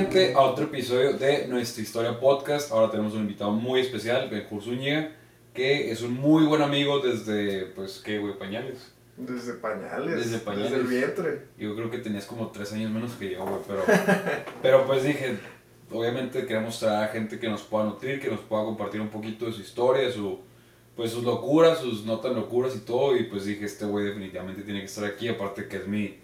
gente a otro episodio de nuestra historia podcast. Ahora tenemos un invitado muy especial, Benjur Zúñiga, que es un muy buen amigo desde, pues, ¿qué, güey? Pañales. Desde pañales. Desde pañales. Desde el vientre. Yo creo que tenías como tres años menos que yo, güey, pero, pero pues dije, obviamente queremos traer a gente que nos pueda nutrir, que nos pueda compartir un poquito de su historia, su, pues sus locuras, sus no tan locuras y todo, y pues dije, este güey definitivamente tiene que estar aquí, aparte que es mi,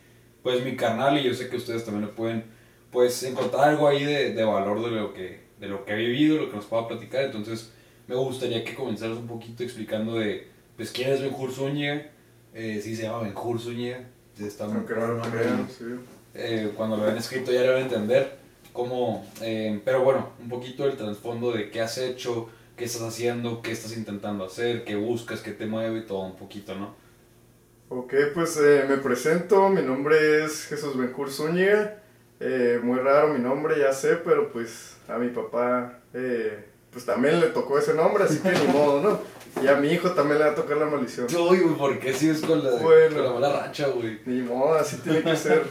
pues mi carnal y yo sé que ustedes también le pueden, pues encontrar algo ahí de, de valor de lo que, de lo que ha vivido, lo que nos pueda platicar, entonces me gustaría que comenzaras un poquito explicando de, pues quién es Benjur Zúñiga, eh, sí se llama Benjur Zúñiga, está muy crean, sí. eh, cuando lo hayan escrito ya lo van a entender. Cómo, eh, pero bueno, un poquito el trasfondo de qué has hecho, qué estás haciendo, qué estás intentando hacer, qué buscas, qué te mueve todo un poquito, ¿no? Ok, pues eh, me presento, mi nombre es Jesús Benjur Zúñiga, eh, muy raro mi nombre, ya sé, pero pues a mi papá eh, pues también le tocó ese nombre, así que ni modo, ¿no? Y a mi hijo también le va a tocar la maldición. Uy, güey, ¿por qué sigues con la, Bueno. con la mala racha, güey? Ni modo, así tiene que ser.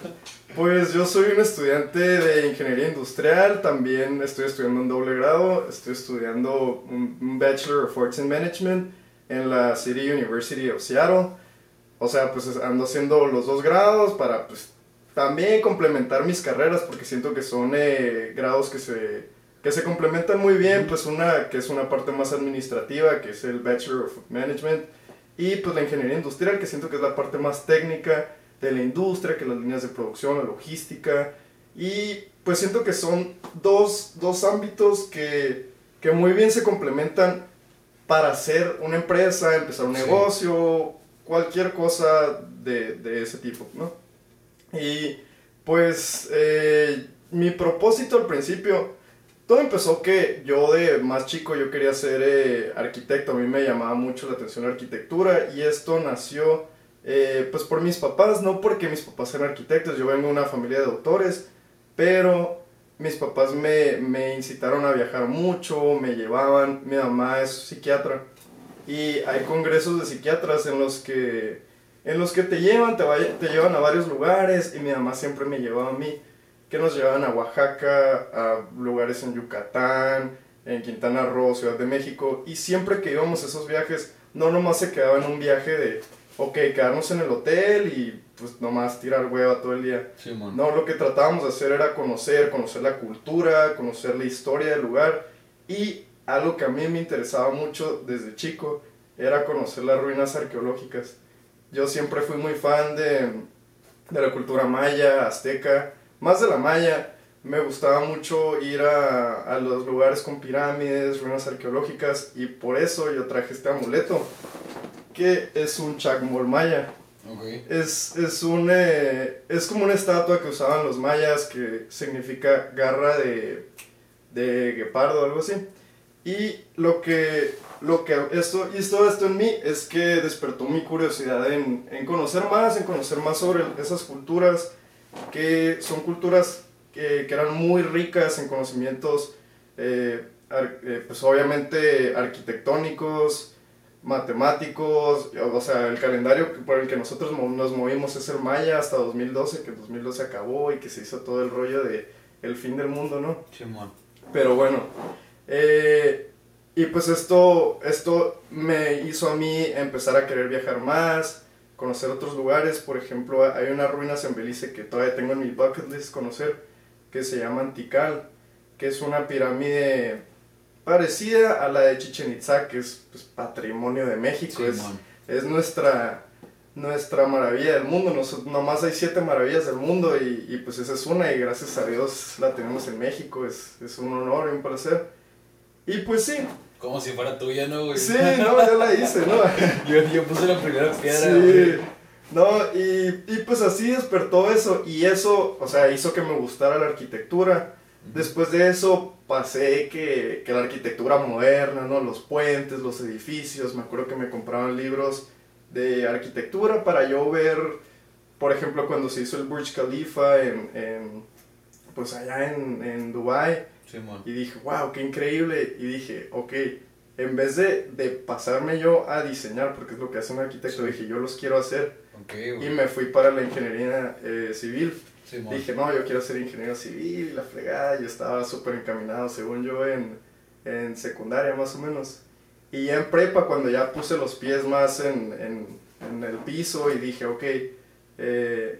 Pues yo soy un estudiante de ingeniería industrial, también estoy estudiando un doble grado, estoy estudiando un, un Bachelor of Arts in Management en la City University of Seattle. O sea, pues ando haciendo los dos grados para pues también complementar mis carreras porque siento que son eh, grados que se, que se complementan muy bien, pues una que es una parte más administrativa, que es el Bachelor of Management, y pues la ingeniería industrial, que siento que es la parte más técnica de la industria, que las líneas de producción, la logística. Y pues siento que son dos, dos ámbitos que, que muy bien se complementan para hacer una empresa, empezar un Sí. negocio, cualquier cosa de, de ese tipo, ¿no? Y pues eh, mi propósito al principio, todo empezó que yo de más chico yo quería ser eh, arquitecto, a mí me llamaba mucho la atención la arquitectura y esto nació eh, pues por mis papás, no porque mis papás eran arquitectos, yo vengo de una familia de doctores, pero mis papás me, me incitaron a viajar mucho, me llevaban, mi mamá es psiquiatra y hay congresos de psiquiatras en los que, en los que te llevan, te, vaya- te llevan a varios lugares y mi mamá siempre me llevaba a mí, que nos llevaban a Oaxaca, a lugares en Yucatán, en Quintana Roo, Ciudad de México y siempre que íbamos a esos viajes, no nomás se quedaba en un viaje de, ok, quedarnos en el hotel y pues nomás tirar hueva todo el día. No, lo que tratábamos de hacer era conocer, conocer la cultura, conocer la historia del lugar y algo que a mí me interesaba mucho desde chico era conocer las ruinas arqueológicas. Yo siempre fui muy fan de, de la cultura maya, azteca, más de la maya. Me gustaba mucho ir a, a los lugares con pirámides, ruinas arqueológicas y por eso yo traje este amuleto que es un chacmol maya. Es, es, un, eh, es como una estatua que usaban los mayas que significa garra de, de guepardo o algo así. Y lo que, lo que esto, hizo esto en mí es que despertó mi curiosidad en, en conocer más, en conocer más sobre esas culturas que son culturas que, que eran muy ricas en conocimientos, eh, ar- eh, pues obviamente arquitectónicos, matemáticos, o sea, el calendario por el que nosotros nos movimos es el maya hasta 2012, que 2012 acabó y que se hizo todo el rollo de el fin del mundo, ¿no? Simón. Pero bueno, eh, y pues esto, esto me hizo a mí empezar a querer viajar más, conocer otros lugares, por ejemplo, hay unas ruinas en Belice que todavía tengo en mi bucket list conocer, que se llaman Tikal, que es una pirámide parecida a la de Chichen Itza, que es pues, patrimonio de México, es, Simón. es nuestra, nuestra maravilla del mundo. Nos, nomás hay siete maravillas del mundo y, y, pues esa es una y gracias a Dios la tenemos en México. Es, es un honor y un placer. Y pues sí, Como si fuera tuya, ¿no, güey? sí, no, ya la hice, ¿no? yo, yo puse la primera piedra, Sí, güey. no, y, y pues así despertó eso y eso, o sea, hizo que me gustara la arquitectura. Después de eso pasé que, que la arquitectura moderna, ¿no? Los puentes, los edificios, me acuerdo que me compraban libros de arquitectura para yo ver, por ejemplo, cuando se hizo el Burj Khalifa en, en, pues allá en, en Dubai Simón. y dije, wow, qué increíble. Y dije, ok, en vez de, de pasarme yo a diseñar, porque es lo que hace un arquitecto, Sí. dije, yo los quiero hacer. Ok, Y me fui para la ingeniería eh, civil. Dije, no, yo quiero ser ingeniero civil y la fregada. Yo estaba súper encaminado, según yo, en, en, secundaria más o menos. Y ya en prepa, cuando ya puse los pies más en, en, en el piso y dije, ok, eh,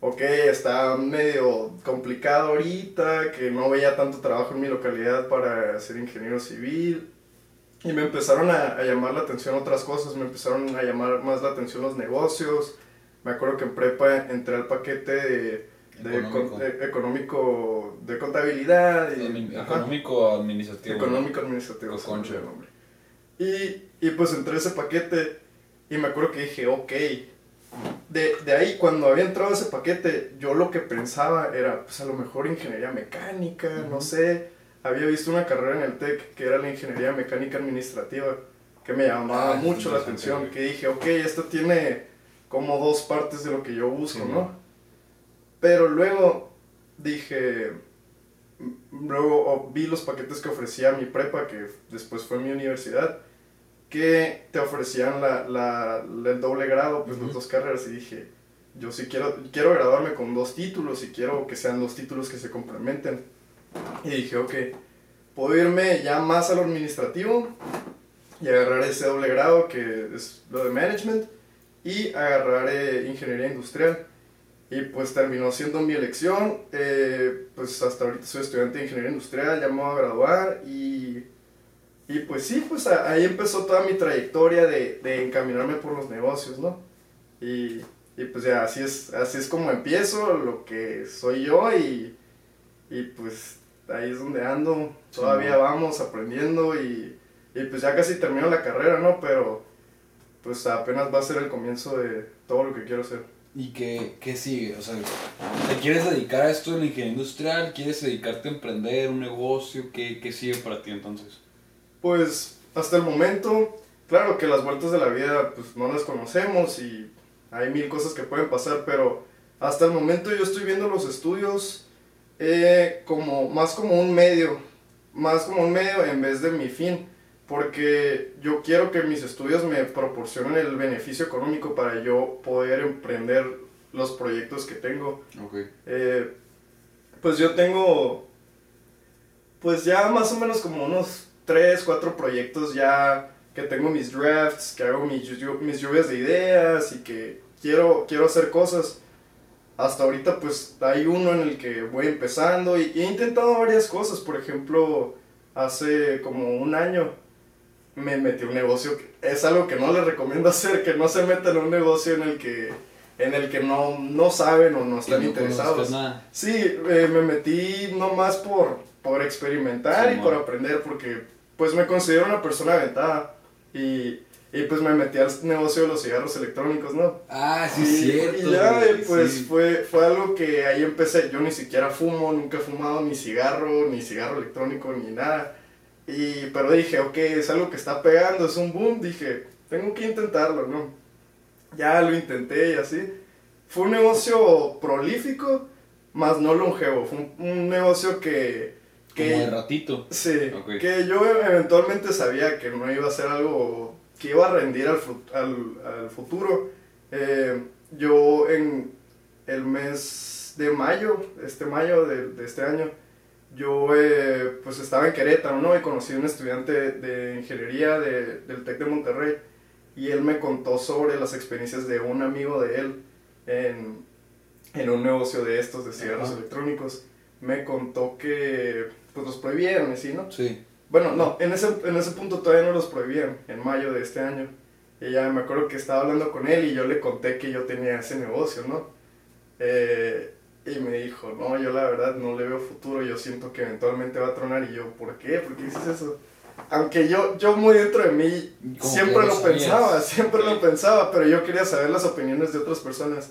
ok, está medio complicado ahorita, que no veía tanto trabajo en mi localidad para ser ingeniero civil. Y me empezaron a, a, llamar la atención otras cosas, me empezaron a llamar más la atención los negocios. Me acuerdo que en prepa entré al paquete de, de económico. de, económico, de contabilidad. Y, económico administrativo. Económico administrativo. nombre. Y, y pues entré a ese paquete y me acuerdo que dije, ok, de, de, ahí, cuando había entrado ese paquete, yo lo que pensaba era, pues a lo mejor ingeniería mecánica, no sé. Había visto una carrera en el TEC que era la ingeniería mecánica administrativa, que me llamaba ah, mucho la atención, que dije, ok, esto tiene como dos partes de lo que yo busco, ¿no? Pero luego dije, luego vi los paquetes que ofrecía mi prepa, que después fue mi universidad, que te ofrecían la, la, el doble grado, pues las dos carreras, y dije, yo sí quiero, quiero graduarme con dos títulos y quiero que sean dos títulos que se complementen. Y dije, ok, puedo irme ya más a lo administrativo y agarrar ese doble grado que es lo de management y agarrar eh, ingeniería industrial. Y pues terminó siendo mi elección. Eh, pues hasta ahorita soy estudiante de ingeniería industrial, ya me voy a graduar y y pues sí, pues ahí empezó toda mi trayectoria de, de encaminarme por los negocios, ¿no? Y, y, pues ya así es, así es como empiezo, lo que soy yo y, y pues ahí es donde ando, todavía vamos aprendiendo y, y, pues ya casi termino la carrera, ¿no? Pero pues apenas va a ser el comienzo de todo lo que quiero hacer. ¿Y qué, qué sigue? O sea, ¿te quieres dedicar a esto en la ingeniería industrial? ¿Quieres dedicarte a emprender un negocio? ¿Qué, qué sigue para ti entonces? Pues hasta el momento, claro que las vueltas de la vida pues no las conocemos y hay mil cosas que pueden pasar, pero hasta el momento yo estoy viendo los estudios eh, como más como un medio, más como un medio en vez de mi fin, porque yo quiero que mis estudios me proporcionen el beneficio económico para yo poder emprender los proyectos que tengo. Okay. Eh, pues yo tengo, pues ya más o menos como unos tres, cuatro proyectos ya que tengo mis drafts, que hago mis, mis lluvias de ideas y que quiero, quiero hacer cosas. Hasta ahorita pues hay uno en el que voy empezando y, he intentado varias cosas. Por ejemplo, hace como un año me metí un negocio. Es algo que no les recomiendo hacer, que no se metan en un negocio en el que en el que no, no saben o no están interesados. Sí, eh, me metí nomás por, por experimentar y por aprender, porque pues me considero una persona aventada y, y pues me metí al negocio de los cigarros electrónicos, ¿no? Ah, sí, y, cierto. Y ya, pues fue, fue algo que ahí empecé. Yo ni siquiera fumo, nunca he fumado ni cigarro, ni cigarro electrónico, ni nada. Y, pero dije, ok, es algo que está pegando, es un boom. Dije, tengo que intentarlo, ¿no? Ya lo intenté y así. Fue un negocio prolífico, más no longevo. Fue un negocio que que, Como de ratito. Sí, que yo eventualmente sabía que no iba a ser algo que iba a rendir al, al, futuro. Eh, yo en el mes de mayo, este mayo de, este año, yo eh, pues estaba en Querétaro, ¿no? Y conocí a un estudiante de ingeniería de, del TEC de Monterrey y él me contó sobre las experiencias de un amigo de él en, en un negocio de estos, de cigarros electrónicos. Me contó que pues los prohibieron, ¿sí, no? Sí. Bueno, no, en ese, en ese punto todavía no los prohibían, en mayo de este año. Y ya me acuerdo que estaba hablando con él y yo le conté que yo tenía ese negocio, ¿no? Eh, y me dijo, no, yo la verdad no le veo futuro, yo siento que eventualmente va a tronar. Y yo, ¿por qué? ¿Por qué dices eso? Aunque yo, yo muy dentro de mí siempre lo, pensaba, siempre lo pensaba, pero yo quería saber las opiniones de otras personas.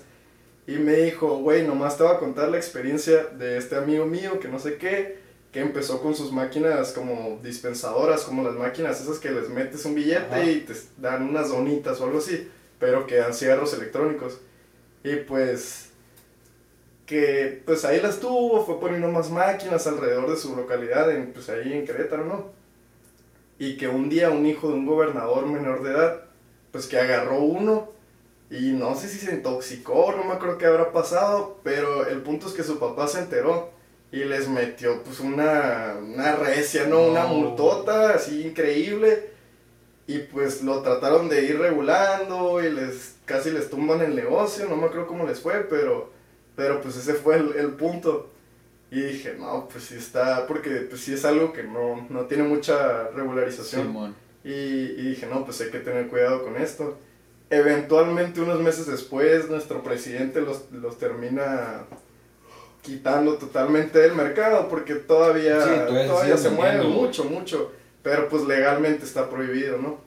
Y me dijo, güey, nomás te voy a contar la experiencia de este amigo mío que no sé qué que empezó con sus máquinas como dispensadoras, como las máquinas esas que les metes un billete y te dan unas donitas o algo así, pero que dan cigarros electrónicos. Y pues que pues ahí las tuvo, fue poniendo más máquinas alrededor de su localidad, en, pues ahí en Querétaro, ¿no? Y que un día un hijo de un gobernador menor de edad, pues que agarró uno y no sé si se intoxicó, no me acuerdo qué habrá pasado, pero el punto es que su papá se enteró y les metió pues una, una recia, ¿no? Una multota así increíble y pues lo trataron de ir regulando y les casi les tumban el negocio, no me acuerdo cómo les fue, pero, pero pues ese fue el, el punto. Y dije, no, pues sí está, porque pues sí es algo que no, no tiene mucha regularización. Y, y dije, no, pues hay que tener cuidado con esto. Eventualmente, unos meses después, nuestro presidente los, los termina quitando totalmente del mercado porque todavía, Sí, todavía se mueve mucho, mucho. Pero pues legalmente está prohibido, ¿no?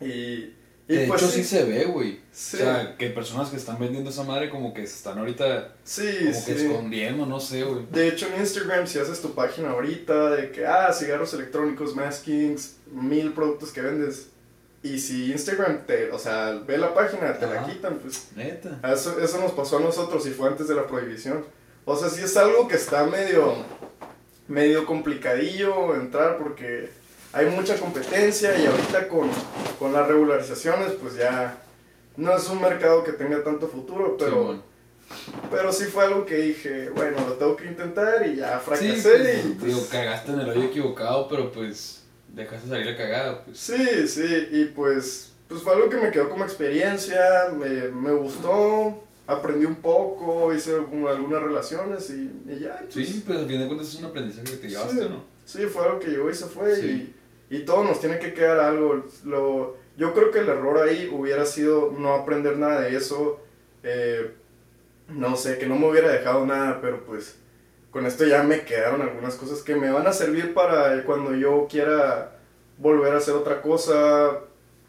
Y, y De pues hecho, sí. se ve, güey. Sí. O sea, que personas que están vendiendo esa madre como que se están ahorita sí, como sí. que escondiendo, no sé, güey. De hecho, en Instagram, si haces tu página ahorita de que, ah, cigarros electrónicos, maskings, mil productos que vendes, y si Instagram te, o sea, ve la página, te la Ajá. quitan, pues Neta. eso, eso nos pasó a nosotros y fue antes de la prohibición. O sea, sí es algo que está medio, medio complicadillo entrar porque hay mucha competencia y ahorita con, con las regularizaciones, pues ya no es un mercado que tenga tanto futuro, pero... Simón. Pero sí fue algo que dije, bueno, lo tengo que intentar y ya Sí, fracasé pues, y pues, digo, cagaste en el hoyo equivocado, pero pues dejaste salir la cagada, pues. Sí, sí, y pues, pues fue algo que me quedó como experiencia, me, me gustó, aprendí un poco, hice algunas relaciones y, y ya. pues, Sí, pues al fin de cuentas es un aprendizaje que te llevaste, Sí. ¿no? Sí, fue algo que llegó y se fue Sí. y, y todo nos tiene que quedar algo. Lo, yo creo que el error ahí hubiera sido no aprender nada de eso, eh, no sé, que no me hubiera dejado nada, pero pues con esto ya me quedaron algunas cosas que me van a servir para cuando yo quiera volver a hacer otra cosa,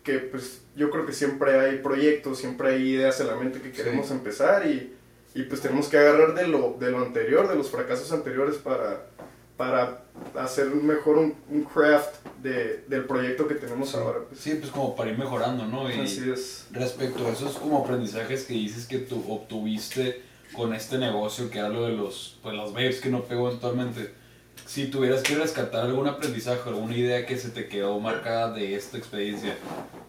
que pues yo creo que siempre hay proyectos, siempre hay ideas en la mente que Sí. queremos empezar y, y pues tenemos que agarrar de lo, de lo anterior, de los fracasos anteriores para, para hacer mejor un, un craft de, del proyecto que tenemos ahora. pues. Sí, pues como para ir mejorando, ¿no? Y Así es. respecto a esos como aprendizajes que dices que tú obtuviste con este negocio que era lo de los, pues, los babes que no pegó eventualmente, si tuvieras que rescatar algún aprendizaje, alguna idea que se te quedó marcada de esta experiencia,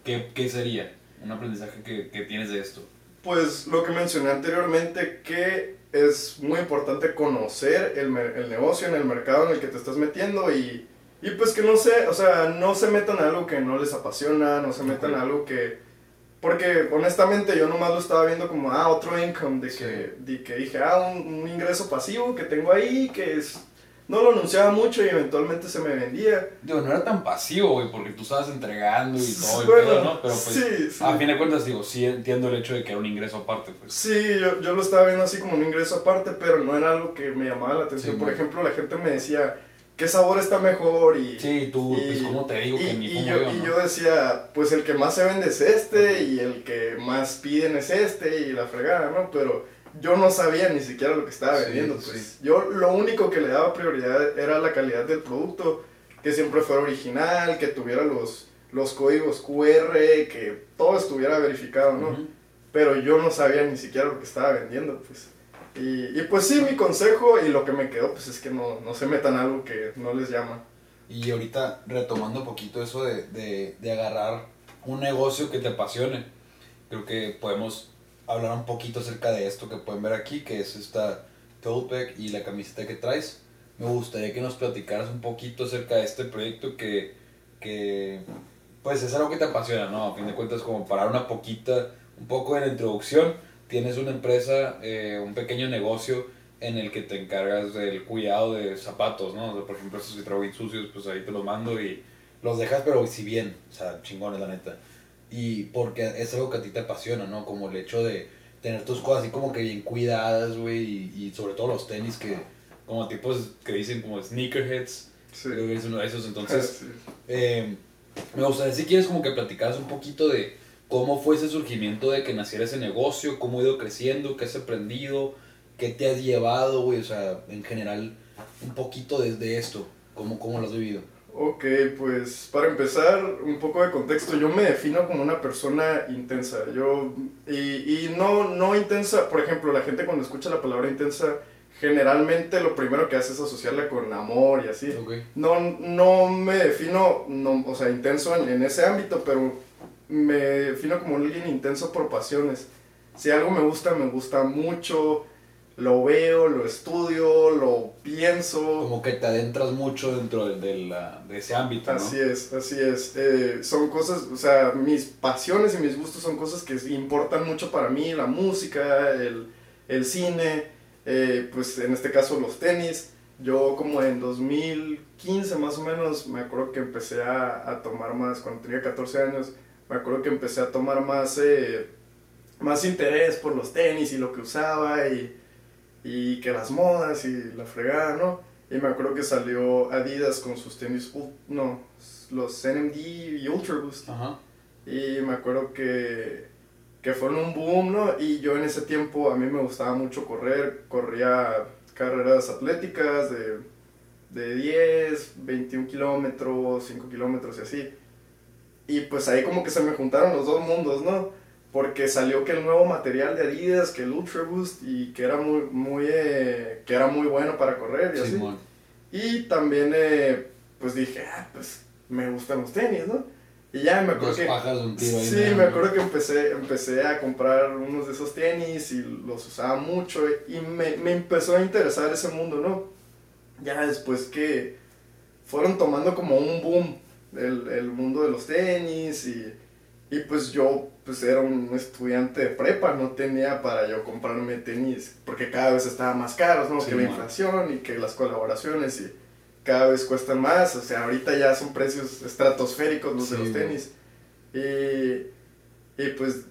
¿qué, qué sería? Un aprendizaje que, que tienes de esto. Pues lo que mencioné anteriormente, que es muy importante conocer el, el negocio en el mercado en el que te estás metiendo y, y pues que no se, o sea, no se metan a algo que no les apasiona, no se metan a algo que... Porque honestamente yo nomás lo estaba viendo como, ah, otro income, de que, Sí. de que dije, ah, un, un ingreso pasivo que tengo ahí, que es... No lo anunciaba mucho y eventualmente se me vendía. Digo, no era tan pasivo, güey, porque tú estabas entregando y todo Bueno, pedo, ¿no? Pero pues, sí, sí. a fin de cuentas, digo, sí entiendo el hecho de que era un ingreso aparte, pues. Sí, yo, yo lo estaba viendo así como un ingreso aparte, pero no era algo que me llamaba la atención. Sí, Por ejemplo, la gente me decía, ¿qué sabor está mejor? Y, Sí, tú, y- pues, ¿cómo te digo y, que y yo, y yo decía, pues el que más se vende es este y el que más piden es este y la fregada, ¿no? Pero yo no sabía ni siquiera lo que estaba Sí, vendiendo. pues, yo lo único que le daba prioridad era la calidad del producto, que siempre fuera original, que tuviera los, los códigos QR, que todo estuviera verificado, ¿no? Pero yo no sabía ni siquiera lo que estaba vendiendo, pues. Y, y pues sí, mi consejo y lo que me quedó, pues es que no, no se metan algo que no les llama. Y ahorita retomando un poquito eso de, de, de agarrar un negocio que te apasione, creo que podemos hablar un poquito acerca de esto que pueden ver aquí, que es esta tote y la camiseta que traes. Me gustaría que nos platicaras un poquito acerca de este proyecto que, que pues es algo que te apasiona, ¿no? A fin de cuentas, como para una poquita, un poco de la introducción, tienes una empresa, eh, un pequeño negocio en el que te encargas del cuidado de zapatos, ¿no? O sea, por ejemplo, estos que traigo bien sucios, pues ahí te los mando y los dejas, pero si bien, o sea, chingones, la neta. Y porque es algo que a ti te apasiona, ¿no? Como el hecho de tener tus cosas así como que bien cuidadas, güey, y, y sobre todo los tenis que, como tipos que dicen como sneakerheads, Sí. creo que eres uno de esos, entonces... Sí. Eh, me gustaría si quieres como que platicaras un poquito de cómo fue ese surgimiento de que naciera ese negocio, cómo ha ido creciendo, qué has aprendido, qué te has llevado, güey, o sea, en general, un poquito desde esto, cómo, cómo lo has vivido. Ok, pues para empezar, un poco de contexto, yo me defino como una persona intensa. Yo, y, y no, no intensa, por ejemplo, la gente cuando escucha la palabra intensa, generalmente lo primero que hace es asociarla con amor y así. Ok. No, no me defino, no, o sea, intenso en, en ese ámbito, pero me defino como alguien intenso por pasiones. Si algo me gusta, me gusta mucho, lo veo, lo estudio, lo pienso. Como que te adentras mucho dentro de, de la, de ese ámbito, ¿no? Así es, así es. Eh, son cosas, o sea, mis pasiones y mis gustos son cosas que importan mucho para mí, la música, el, el cine, eh, pues en este caso los tenis. Yo como en 2015 más o menos, me acuerdo que empecé a, a tomar más, cuando tenía 14 años, me acuerdo que empecé a tomar más, eh, más interés por los tenis y lo que usaba y, y que las modas y la fregada, ¿no? Y me acuerdo que salió Adidas con sus tenis, no, los NMD y Ultra Boost. Ajá. Y me acuerdo que, que fueron un boom, ¿no? Y yo en ese tiempo a mí me gustaba mucho correr, corría carreras atléticas de, de 10, 21 kilómetros, 5 kilómetros y así. Y pues ahí como que se me juntaron los dos mundos, ¿no? Porque salió que el nuevo material de Adidas, que el Ultra Boost, y que era muy, muy, eh, que era muy bueno para correr y así. Y también, eh, pues dije, ah, pues me gustan los tenis, ¿no? Y ya me acuerdo Dos que... pajas un tiro ahí. Sí, me acuerdo que empecé, empecé a comprar unos de esos tenis y los usaba mucho y me, me empezó a interesar ese mundo, ¿no? Ya después que fueron tomando como un boom el, el mundo de los tenis y, y pues yo pues era un estudiante de prepa, no tenía para yo comprarme tenis porque cada vez estaban más caros, ¿no? Sí, que la inflación y que las colaboraciones y cada vez cuestan más, o sea, ahorita ya son precios estratosféricos los de los tenis. Y, y pues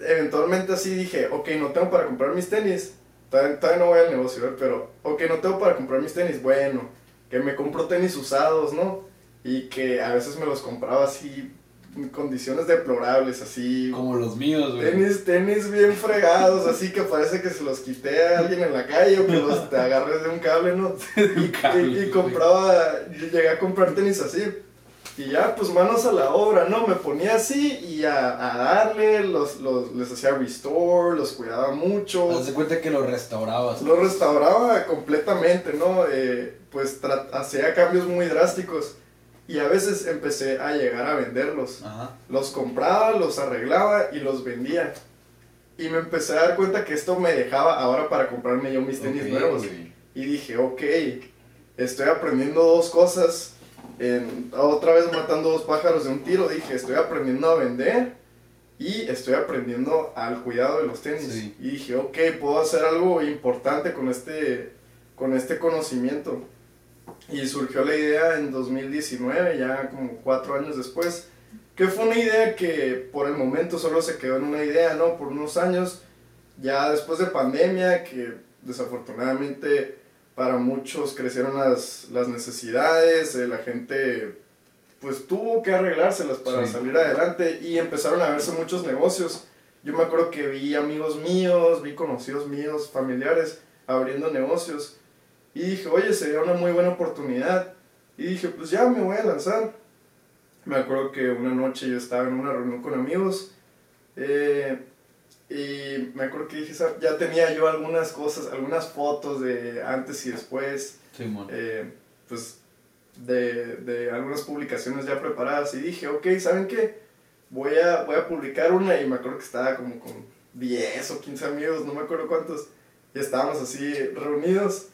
eventualmente así dije, ok, no tengo para comprar mis tenis. Todavía, todavía no voy al negocio, ¿eh? pero, ok, no tengo para comprar mis tenis. Bueno, que me compro tenis usados, ¿no? Y que a veces me los compraba así condiciones deplorables, así. Como los míos, güey. Tenis, tenis bien fregados, así que parece que se los quité a alguien en la calle o que los te agarres de un cable, ¿no? Un cable, Y, compraba, yo llegué a comprar tenis así. Y ya, pues manos a la obra, ¿no? Me ponía así y a, a darle, los, los, les hacía restore, los cuidaba mucho. Haz cuenta que los restaurabas. Lo restauraba completamente, ¿no? Eh, pues hacía cambios muy drásticos. Y a veces empecé a llegar a venderlos. Ajá. Los compraba, los arreglaba y los vendía. Y me empecé a dar cuenta que esto me dejaba ahora para comprarme yo mis tenis nuevos. Y dije, ok, estoy aprendiendo dos cosas. En, otra vez matando dos pájaros de un tiro. Dije, estoy aprendiendo a vender y estoy aprendiendo al cuidado de los tenis. Sí. Y dije, ok, puedo hacer algo importante con este, con este conocimiento. Y surgió la idea en 2019, ya como cuatro años después, que fue una idea que por el momento solo se quedó en una idea, ¿no? Por unos años, ya después de pandemia, que desafortunadamente para muchos crecieron las, las necesidades, eh, la gente pues tuvo que arreglárselas para Sí. salir adelante y empezaron a verse muchos negocios. Yo me acuerdo que vi amigos míos, vi conocidos míos, familiares abriendo negocios y dije, oye, sería una muy buena oportunidad. Y dije, pues ya me voy a lanzar. Me acuerdo que una noche yo estaba en una reunión con amigos eh, y me acuerdo que dije, "Sa- ya tenía yo algunas cosas, algunas fotos de antes y después, Simón. eh, pues de, de algunas publicaciones ya preparadas y dije, ok, ¿saben qué? Voy a, voy a publicar una y me acuerdo que estaba como con 10 o 15 amigos, no me acuerdo cuántos, y estábamos así reunidos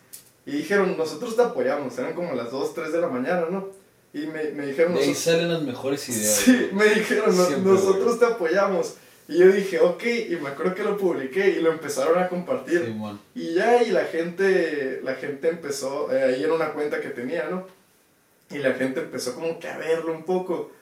y dijeron, nosotros te apoyamos, eran como las 2, 3 de la mañana, ¿no? Y me, me dijeron, De ahí "Nosotros- salen las mejores ideas. Sí, me dijeron, "No- Siempre, nosotros te apoyamos. Y yo dije, ok, y me acuerdo que lo publiqué y lo empezaron a compartir. Y ya, y la gente, la gente empezó, eh, ahí era una cuenta que tenía, ¿no? Y la gente empezó como que a verlo un poco.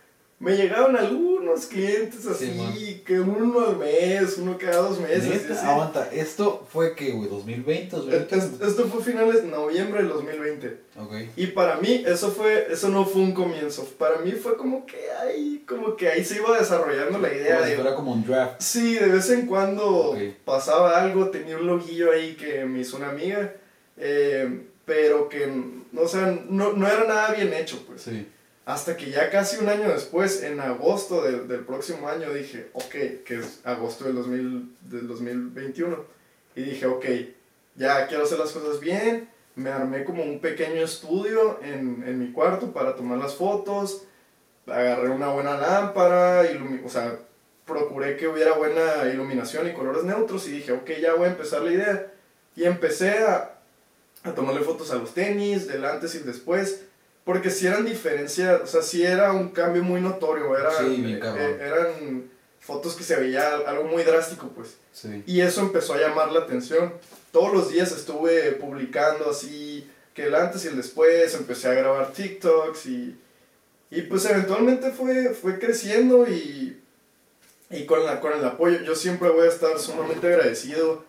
Me llegaron algunos clientes así, Sí, que uno al mes, uno cada dos meses. Neta, aguanta, esto fue que, güey, 2020, 2020. Esto, esto fue finales de noviembre del 2020. Ok. Y para mí eso fue, eso no fue un comienzo. Para mí fue como que ahí, como que ahí se iba desarrollando la idea de fuera como un draft. Sí, de vez en cuando pasaba algo, tenía un loguillo ahí que me hizo una amiga, eh, pero que, no, o sea, no, no era nada bien hecho, pues. Sí. Hasta que ya casi un año después, en agosto del, del próximo año, dije, ok, que es agosto del, 2000, del 2021, y dije, ok, ya quiero hacer las cosas bien, me armé como un pequeño estudio en, en mi cuarto para tomar las fotos, agarré una buena lámpara, o sea, procuré que hubiera buena iluminación y colores neutros. Y dije, ok, ya voy a empezar la idea. Y empecé a, a tomarle fotos a los tenis, del antes y después, porque si eran diferencias, o sea, si era un cambio muy notorio, era, eh, eran fotos que se veía algo muy drástico, pues. Y eso empezó a llamar la atención. Todos los días estuve publicando así, que el antes y el después, empecé a grabar TikToks y, y pues eventualmente fue, fue creciendo y, y con, la, con el apoyo, yo siempre voy a estar sumamente agradecido.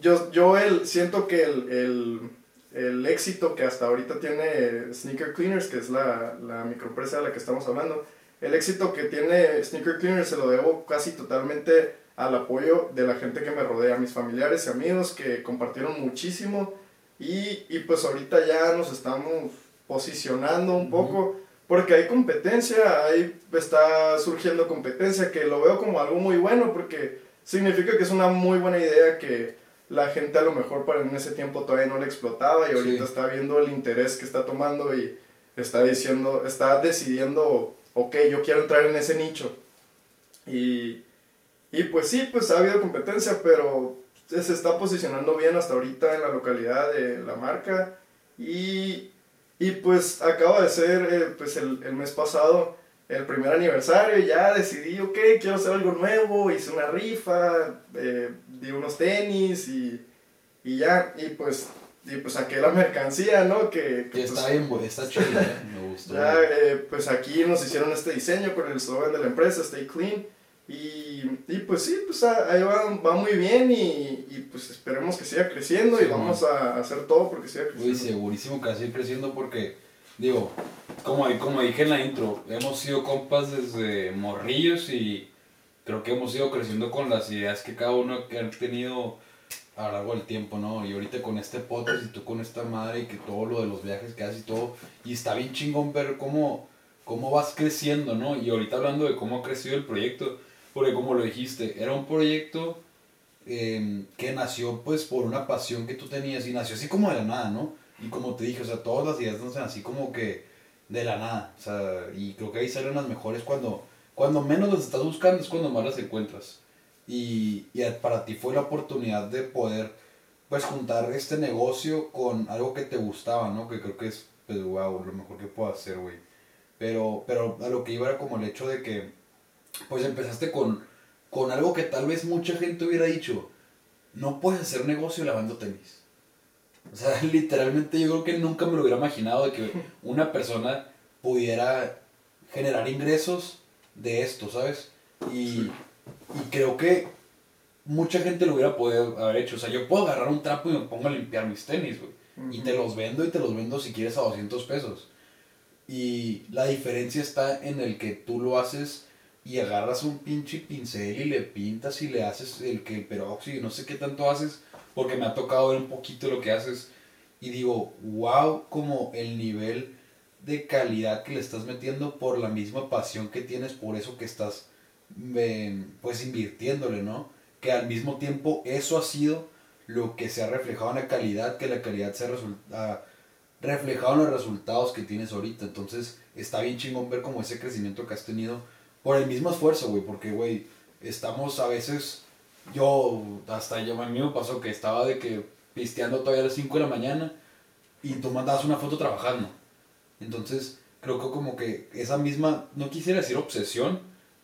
Yo, yo el, siento que el, el, el éxito que hasta ahorita tiene Sneaker Cleaners, que es la, la microempresa de la que estamos hablando, el éxito que tiene Sneaker Cleaner se lo debo casi totalmente al apoyo de la gente que me rodea, mis familiares y amigos que compartieron muchísimo y, y pues ahorita ya nos estamos posicionando un poco porque hay competencia, ahí está surgiendo competencia que lo veo como algo muy bueno porque significa que es una muy buena idea que la gente a lo mejor para en ese tiempo todavía no le explotaba y ahorita está viendo el interés que está tomando y está diciendo, está decidiendo ok, yo quiero entrar en ese nicho. Y, y pues sí, pues ha habido competencia, pero se está posicionando bien hasta ahorita en la localidad de la marca. Y, y pues acaba de ser eh, pues el, el, mes pasado el primer aniversario ya decidí, ok, quiero hacer algo nuevo, hice una rifa, eh, di unos tenis y, y ya, y pues y pues saqué la mercancía, ¿no? Que, que está pues, bien, está chido, ¿eh? me gustó. Ya, eh, pues aquí nos hicieron este diseño con el slogan de la empresa, Stay Clean. Y, y pues sí, pues ahí va, va muy bien y, y, pues esperemos que siga creciendo y vamos a hacer todo porque siga creciendo. Uy, segurísimo que va a seguir creciendo porque, digo, como, como dije en la intro, hemos sido compas desde morrillos y creo que hemos ido creciendo con las ideas que cada uno ha tenido a lo largo del tiempo, ¿no? Y ahorita con este podcast y tú con esta madre y que todo lo de los viajes que haces y todo, y está bien chingón ver cómo, cómo vas creciendo, ¿no? Y ahorita hablando de cómo ha crecido el proyecto, porque como lo dijiste, era un proyecto em, que nació pues por una pasión que tú tenías y nació así como de la nada, ¿no? Y como te dije, o sea, todas las ideas nacen así como que de la nada, o sea, y creo que ahí salen las mejores cuando, cuando menos las estás buscando es cuando más las encuentras. Y, y, para ti fue la oportunidad de poder pues juntar este negocio con algo que te gustaba, ¿no? Que creo que es, pues, wow, lo mejor que puedo hacer, güey. Pero, pero a lo que iba era como el hecho de que, pues empezaste con, con algo que tal vez mucha gente hubiera dicho, no puedes hacer negocio lavando tenis. O sea, literalmente yo creo que nunca me lo hubiera imaginado de que una persona pudiera generar ingresos de esto, ¿sabes? Y, y creo que mucha gente lo hubiera podido haber hecho. O sea, yo puedo agarrar un trapo y me pongo a limpiar mis tenis, güey. Y te los vendo y te los vendo si quieres a 200 pesos. Y la diferencia está en el que tú lo haces y agarras un pinche pincel y le pintas y le haces el que el peróxido y no sé qué tanto haces. Porque me ha tocado ver un poquito lo que haces. Y digo, wow, como el nivel de calidad que le estás metiendo por la misma pasión que tienes por eso que estás pues invirtiéndole, ¿no? Que al mismo tiempo eso ha sido lo que se ha reflejado en la calidad, que la calidad se ha reflejado en los resultados que tienes ahorita. Entonces está bien chingón ver como ese crecimiento que has tenido por el mismo esfuerzo, güey, porque, güey, estamos a veces, yo, hasta yo, a mí me pasó que estaba de que pisteando todavía a las 5 de la mañana y tú mandabas una foto trabajando. Entonces, creo que como que esa misma, no quisiera decir obsesión,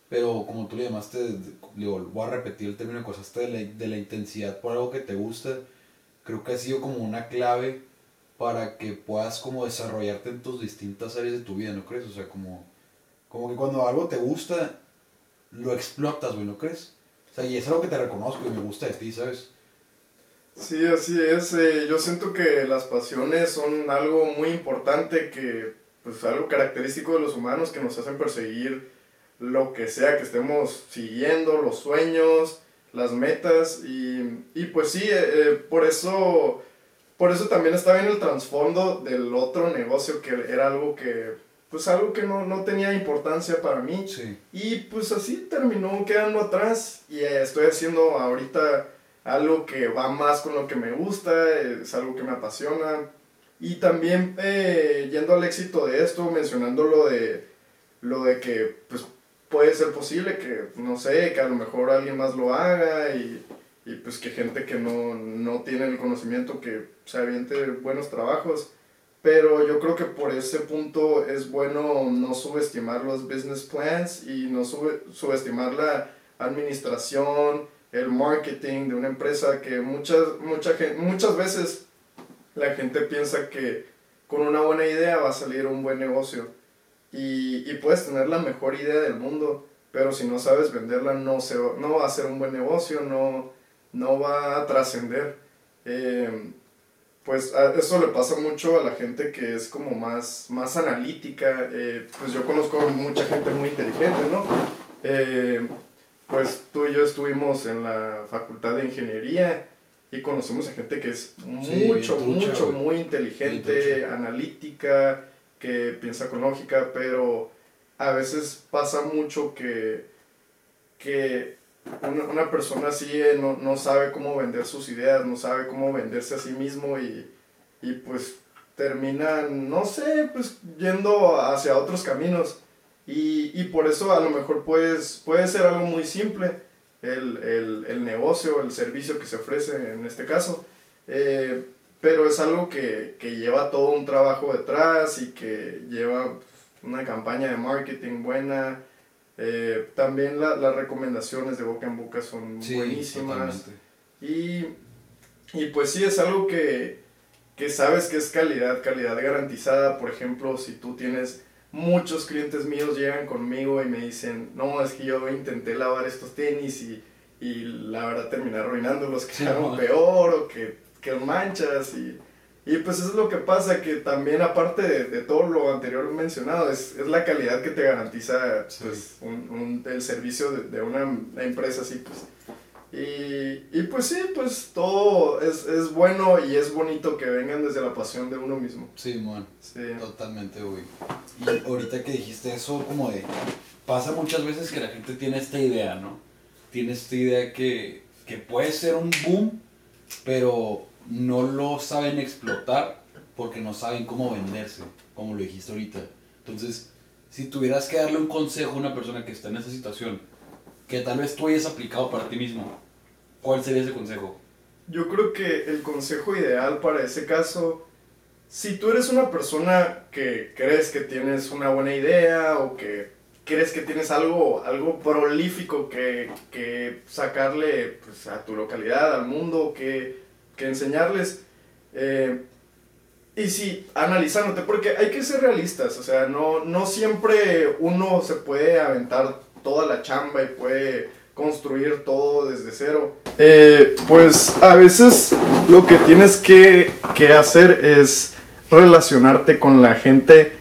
pero como tú le llamaste, digo, voy a repetir el término cosas de la, de la intensidad por algo que te gusta, creo que ha sido como una clave para que puedas como desarrollarte en tus distintas áreas de tu vida, ¿no crees? O sea, como, como que cuando algo te gusta, lo explotas, güey, ¿no crees? Y es algo que te reconozco y me gusta de ti, ¿sabes? Sí, así es. Eh, yo siento que las pasiones son algo muy importante, que, pues, algo característico de los humanos que nos hacen perseguir lo que sea que estemos siguiendo, los sueños, las metas y, y pues sí, eh, eh, por eso por eso también está bien el trasfondo del otro negocio que era algo que pues algo que no, no tenía importancia para mí. Y pues así terminó quedando atrás. Y eh, estoy haciendo ahorita algo que va más con lo que me gusta, es algo que me apasiona. Y también yendo al éxito de esto, mencionando lo de, lo de que pues puede ser posible que, no sé, que a lo mejor alguien más lo haga y, y pues que gente que no, no tiene el conocimiento que se aviente buenos trabajos. Pero yo creo que por ese punto es bueno no subestimar los business plans y no sube, subestimar la administración, el marketing de una empresa que muchas, mucha muchas veces la gente piensa que con una buena idea va a salir un buen negocio y, y puedes tener la mejor idea del mundo, pero si no sabes venderla no, se, no va a ser un buen negocio, no, no va a trascender. Eh, pues eso le pasa mucho a la gente que es como más, más analítica. Eh, pues yo conozco mucha gente muy inteligente, ¿no? Eh, pues tú y yo estuvimos en la facultad de ingeniería y conocemos a gente que es mucho, mucho, muy inteligente, analítica, que piensa con lógica, pero a veces pasa mucho que, que una, una persona así eh, no, no, sabe cómo vender sus ideas, no sabe cómo venderse a sí mismo y, y pues termina, no sé, pues yendo hacia otros caminos. Y, y por eso a lo mejor pues, puede ser algo muy simple el, el, el, negocio, el servicio que se ofrece en este caso. Eh, pero es algo que, que, lleva todo un trabajo detrás y que lleva una campaña de marketing buena. Eh, también la, las recomendaciones de boca en boca son buenísimas. Y, y, pues sí, es algo que, que sabes que es calidad, calidad garantizada. Por ejemplo, si tú tienes muchos clientes míos llegan conmigo y me dicen, no, es que yo intenté lavar estos tenis y, y la verdad terminé arruinándolos, que quedaron peor o que, que manchas y, y, pues eso es lo que pasa, que también aparte de, de todo lo anterior mencionado, es, es, la calidad que te garantiza pues, un, un, el servicio de, de, una empresa así, pues y, y, pues sí, pues todo es, es, bueno y es bonito que vengan desde la pasión de uno mismo. Sí, bueno. Sí. Totalmente, güey. Y ahorita que dijiste eso, como de. Pasa muchas veces que la gente tiene esta idea, ¿no? Tiene esta idea que, que puede ser un boom, pero no lo saben explotar porque no saben cómo venderse, como lo dijiste ahorita. Entonces, si tuvieras que darle un consejo a una persona que está en esa situación, que tal vez tú hayas aplicado para ti mismo, ¿cuál sería ese consejo? Yo creo que el consejo ideal para ese caso, si tú eres una persona que crees que tienes una buena idea o que crees que tienes algo, algo prolífico que, que sacarle pues, a tu localidad, al mundo, que, que enseñarles, eh, y sí, analizándote, porque hay que ser realistas, o sea, no, no siempre uno se puede aventar toda la chamba y puede construir todo desde cero. Eh, pues a veces lo que tienes que, que, hacer es relacionarte con la gente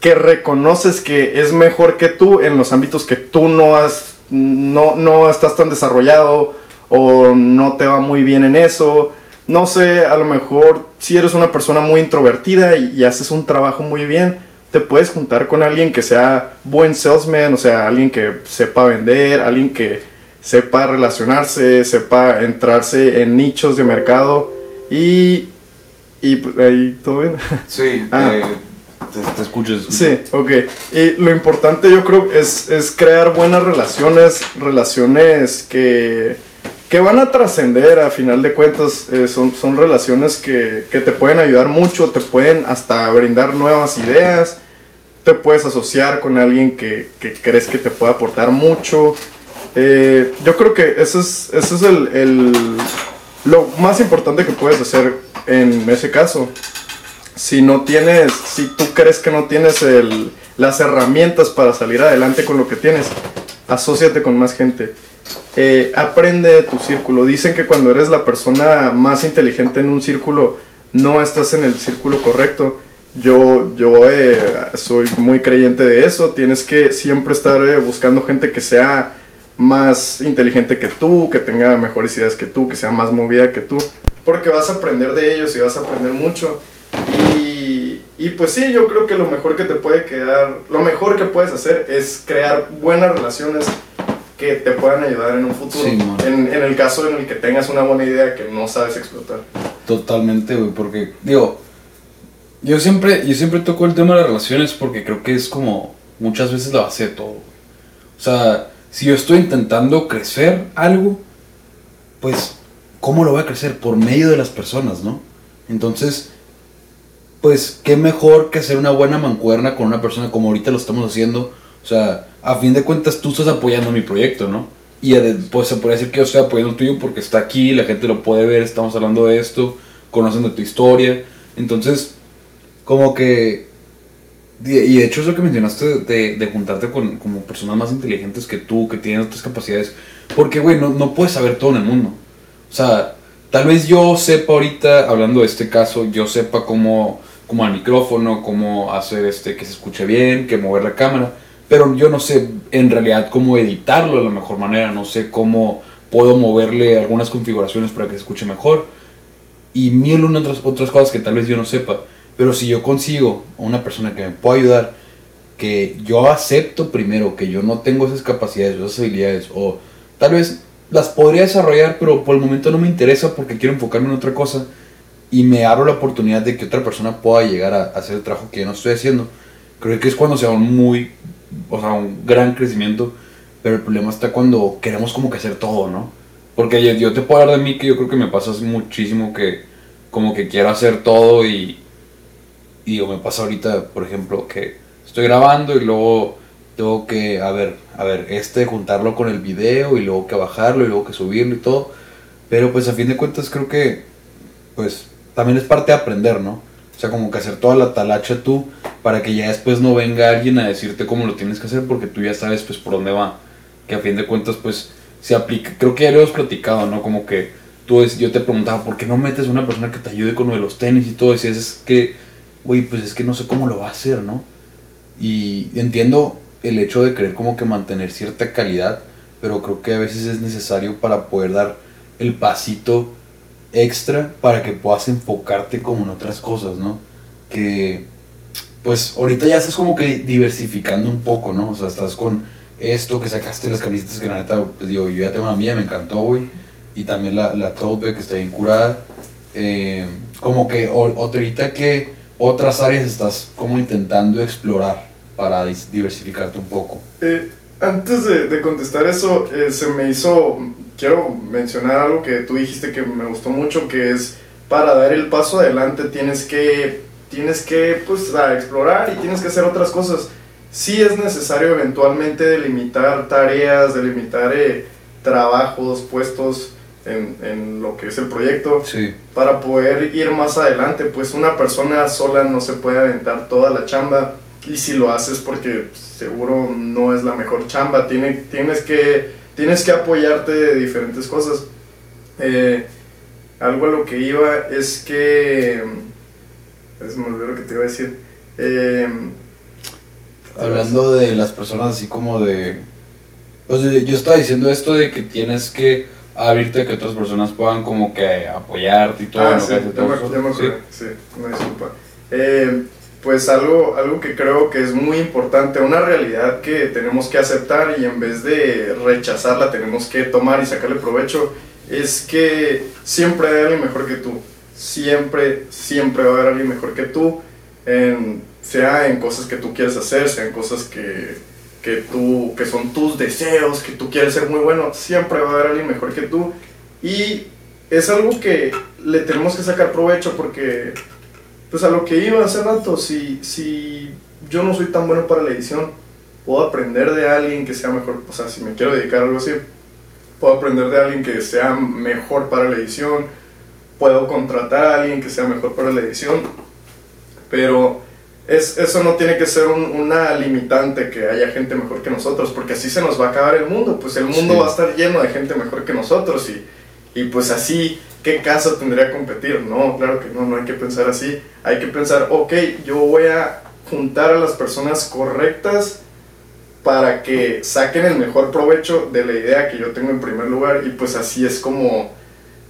que reconoces que es mejor que tú en los ámbitos que tú no has no, no estás tan desarrollado o no te va muy bien en eso. No sé, a lo mejor si eres una persona muy introvertida y, y haces un trabajo muy bien, te puedes juntar con alguien que sea buen salesman, o sea, alguien que sepa vender, alguien que sepa relacionarse, sepa entrarse en nichos de mercado y, y pues, ahí todo bien. Sí, ah. eh, te, te escuchas. Sí, ok. Y lo importante yo creo es, es crear buenas relaciones, relaciones que, que van a trascender a final de cuentas. Eh, son, son relaciones que, que, te pueden ayudar mucho, te pueden hasta brindar nuevas ideas. Te puedes asociar con alguien que, que crees que te puede aportar mucho. Eh, yo creo que eso es, eso es el, el, lo más importante que puedes hacer en ese caso. Si no tienes, si tú crees que no tienes el, las herramientas para salir adelante con lo que tienes, asóciate con más gente. Eh, aprende de tu círculo. Dicen que cuando eres la persona más inteligente en un círculo, no estás en el círculo correcto. Yo, yo eh, soy muy creyente de eso. Tienes que siempre estar eh, buscando gente que sea más inteligente que tú, que tenga mejores ideas que tú, que sea más movida que tú. Porque vas a aprender de ellos y vas a aprender mucho. Y, y pues sí, yo creo que lo mejor que te puede quedar, lo mejor que puedes hacer es crear buenas relaciones que te puedan ayudar en un futuro. Sí, en, en, el caso en el que tengas una buena idea que no sabes explotar. Totalmente, güey, porque, digo, yo siempre, yo siempre toco el tema de las relaciones porque creo que es como muchas veces la base de todo. O sea, si yo estoy intentando crecer algo, pues, ¿cómo lo voy a crecer? Por medio de las personas, ¿no? Entonces, pues, qué mejor que hacer una buena mancuerna con una persona como ahorita lo estamos haciendo. O sea, a fin de cuentas tú estás apoyando mi proyecto, ¿no? Y pues se puede decir que yo estoy apoyando el tuyo porque está aquí, la gente lo puede ver, estamos hablando de esto, conocen de tu historia. Entonces, como que... Y de hecho es lo que mencionaste de, de juntarte con como personas más inteligentes que tú, que tienen otras capacidades. Porque, güey, no, puedes saber todo en el mundo. O sea, tal vez yo sepa ahorita, hablando de este caso, yo sepa cómo, cómo al micrófono, cómo hacer este que se escuche bien, que mover la cámara pero yo no sé en realidad cómo editarlo de la mejor manera, no sé cómo puedo moverle algunas configuraciones para que se escuche mejor y mil otras, otras cosas que tal vez yo no sepa. Pero si yo consigo a una persona que me pueda ayudar, que yo acepto primero que yo no tengo esas capacidades, esas habilidades, o tal vez las podría desarrollar, pero por el momento no me interesa porque quiero enfocarme en otra cosa, y me abro la oportunidad de que otra persona pueda llegar a hacer el trabajo que yo no estoy haciendo, creo que es cuando se va muy o sea, un gran crecimiento, pero el problema está cuando queremos como que hacer todo, ¿no? Porque yo, te puedo hablar de mí que yo creo que me pasa muchísimo que como que quiero hacer todo y, y digo, me pasa ahorita, por ejemplo, que estoy grabando y luego tengo que, a ver, a ver, este juntarlo con el video y luego que bajarlo y luego que subirlo y todo. Pero pues a fin de cuentas creo que, pues, también es parte de aprender, ¿no? O sea, como que hacer toda la talacha tú para que ya después no venga alguien a decirte cómo lo tienes que hacer porque tú ya sabes pues por dónde va. Que a fin de cuentas pues se aplica. Creo que ya lo hemos platicado, ¿no? Como que tú es, yo te preguntaba, ¿por qué no metes una persona que te ayude con lo de los tenis y todo? Y decías, es que, güey, pues es que no sé cómo lo va a hacer, ¿no? Y entiendo el hecho de querer como que mantener cierta calidad, pero creo que a veces es necesario para poder dar el pasito extra para que puedas enfocarte como en otras cosas, ¿no? Que pues ahorita ya estás como que diversificando un poco, ¿no? O sea, estás con esto que sacaste las camisetas que la neta, pues digo, yo ya tengo una mía, me encantó, güey. Y también la, la tope que está bien curada. Eh, como que ahorita que otras áreas estás como intentando explorar para diversificarte un poco. Eh, antes de, de, contestar eso, eh, se me hizo quiero mencionar algo que tú dijiste que me gustó mucho, que es para dar el paso adelante tienes que, tienes que pues, explorar y tienes que hacer otras cosas. Sí es necesario eventualmente delimitar tareas, delimitar eh, trabajos, puestos en, en, lo que es el proyecto sí. para poder ir más adelante. Pues una persona sola no se puede aventar toda la chamba y si lo haces porque seguro no es la mejor chamba, Tiene, tienes que tienes que apoyarte de diferentes cosas. Eh, algo a lo que iba es que... Es me olvidó lo que te iba a decir. Eh, Hablando de las personas así como de... O sea, yo estaba diciendo esto de que tienes que abrirte a que otras personas puedan como que apoyarte y todo. Ah, sí, ya me, ya ¿Sí? sí, una disculpa. Eh, pues algo, algo que creo que es muy importante, una realidad que tenemos que aceptar y en vez de rechazarla tenemos que tomar y sacarle provecho, es que siempre hay alguien mejor que tú. Siempre, siempre va a haber alguien mejor que tú, en, sea en cosas que tú quieres hacer, sea en cosas que, que, tú, que son tus deseos, que tú quieres ser muy bueno, siempre va a haber alguien mejor que tú. Y es algo que le tenemos que sacar provecho porque pues a lo que iba hace rato, si, si yo no soy tan bueno para la edición, puedo aprender de alguien que sea mejor, o sea, si me quiero dedicar a algo así, puedo aprender de alguien que sea mejor para la edición, puedo contratar a alguien que sea mejor para la edición, pero es, eso no tiene que ser una limitante que haya gente mejor que nosotros, porque así se nos va a acabar el mundo, pues el mundo va a estar lleno de gente mejor que nosotros y, y pues así ¿qué caso tendría competir? No, claro que no, no hay que pensar así. Hay que pensar, ok, yo voy a juntar a las personas correctas para que saquen el mejor provecho de la idea que yo tengo en primer lugar y pues así es como,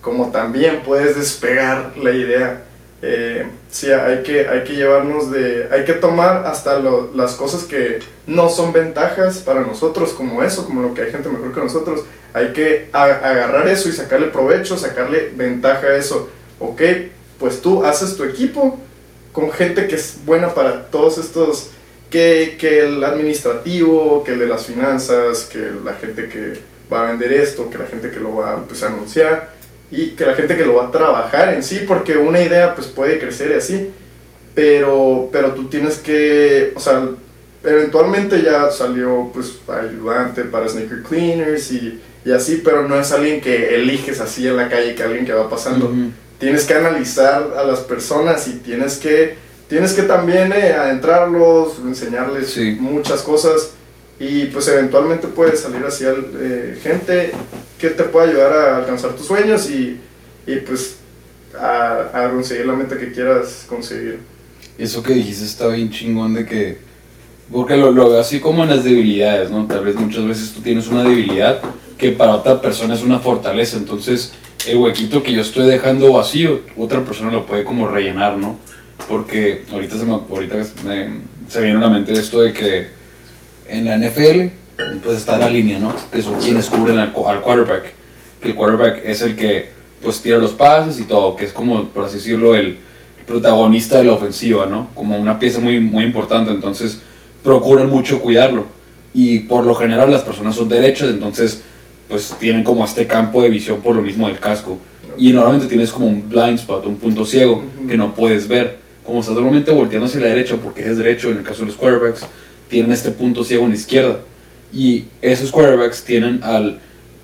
como también puedes despegar la idea. Eh, sí, hay que, hay que llevarnos de, hay que tomar hasta las cosas que no son ventajas para nosotros, como eso, como lo que hay gente mejor que nosotros, hay que agarrar eso y sacarle provecho, sacarle ventaja a eso. Ok, pues tú haces tu equipo con gente que es buena para todos estos que, que el administrativo, que el de las finanzas, que la gente que va a vender esto, que la gente que lo va pues, a anunciar y que la gente que lo va a trabajar en sí, porque una idea pues puede crecer y así, pero, pero tú tienes que, o sea, eventualmente ya salió pues ayudante para sneaker cleaners y, y así, pero no es alguien que eliges así en la calle, que alguien que va pasando. Tienes que analizar a las personas y tienes que, tienes que también eh, adentrarlos, enseñarles muchas cosas y pues eventualmente puede salir así eh, gente que te pueda ayudar a alcanzar tus sueños y, y pues a, a, conseguir la meta que quieras conseguir. Eso que dijiste está bien chingón de que, porque lo, lo veo así como en las debilidades, ¿no? Tal vez muchas veces tú tienes una debilidad que para otra persona es una fortaleza, entonces el huequito que yo estoy dejando vacío, otra persona lo puede como rellenar, ¿no? Porque ahorita se me, ahorita se viene a la mente esto de que en la NFL, pues está la línea, ¿no? Que son quienes cubren al, quarterback. Que el quarterback es el que pues tira los pases y todo, que es como, por así decirlo, el protagonista de la ofensiva, ¿no? Como una pieza muy, muy importante, entonces procuran mucho cuidarlo. Y por lo general las personas son derechas, entonces pues tienen como este campo de visión por lo mismo del casco. Y normalmente tienes como un blind spot, un punto ciego que no puedes ver. Como estás normalmente volteando hacia la derecha porque es derecho en el caso de los quarterbacks, tienen este punto ciego en la izquierda. Y esos quarterbacks tienen al,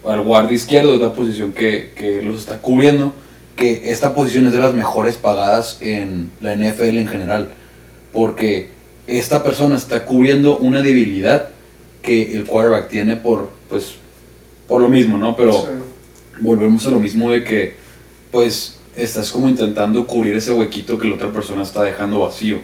al guardia izquierdo, es la posición que, que, los está cubriendo, que esta posición es de las mejores pagadas en la NFL en general, porque esta persona está cubriendo una debilidad que el quarterback tiene por, pues, por lo mismo, ¿no? Pero volvemos a lo mismo de que, pues, estás como intentando cubrir ese huequito que la otra persona está dejando vacío,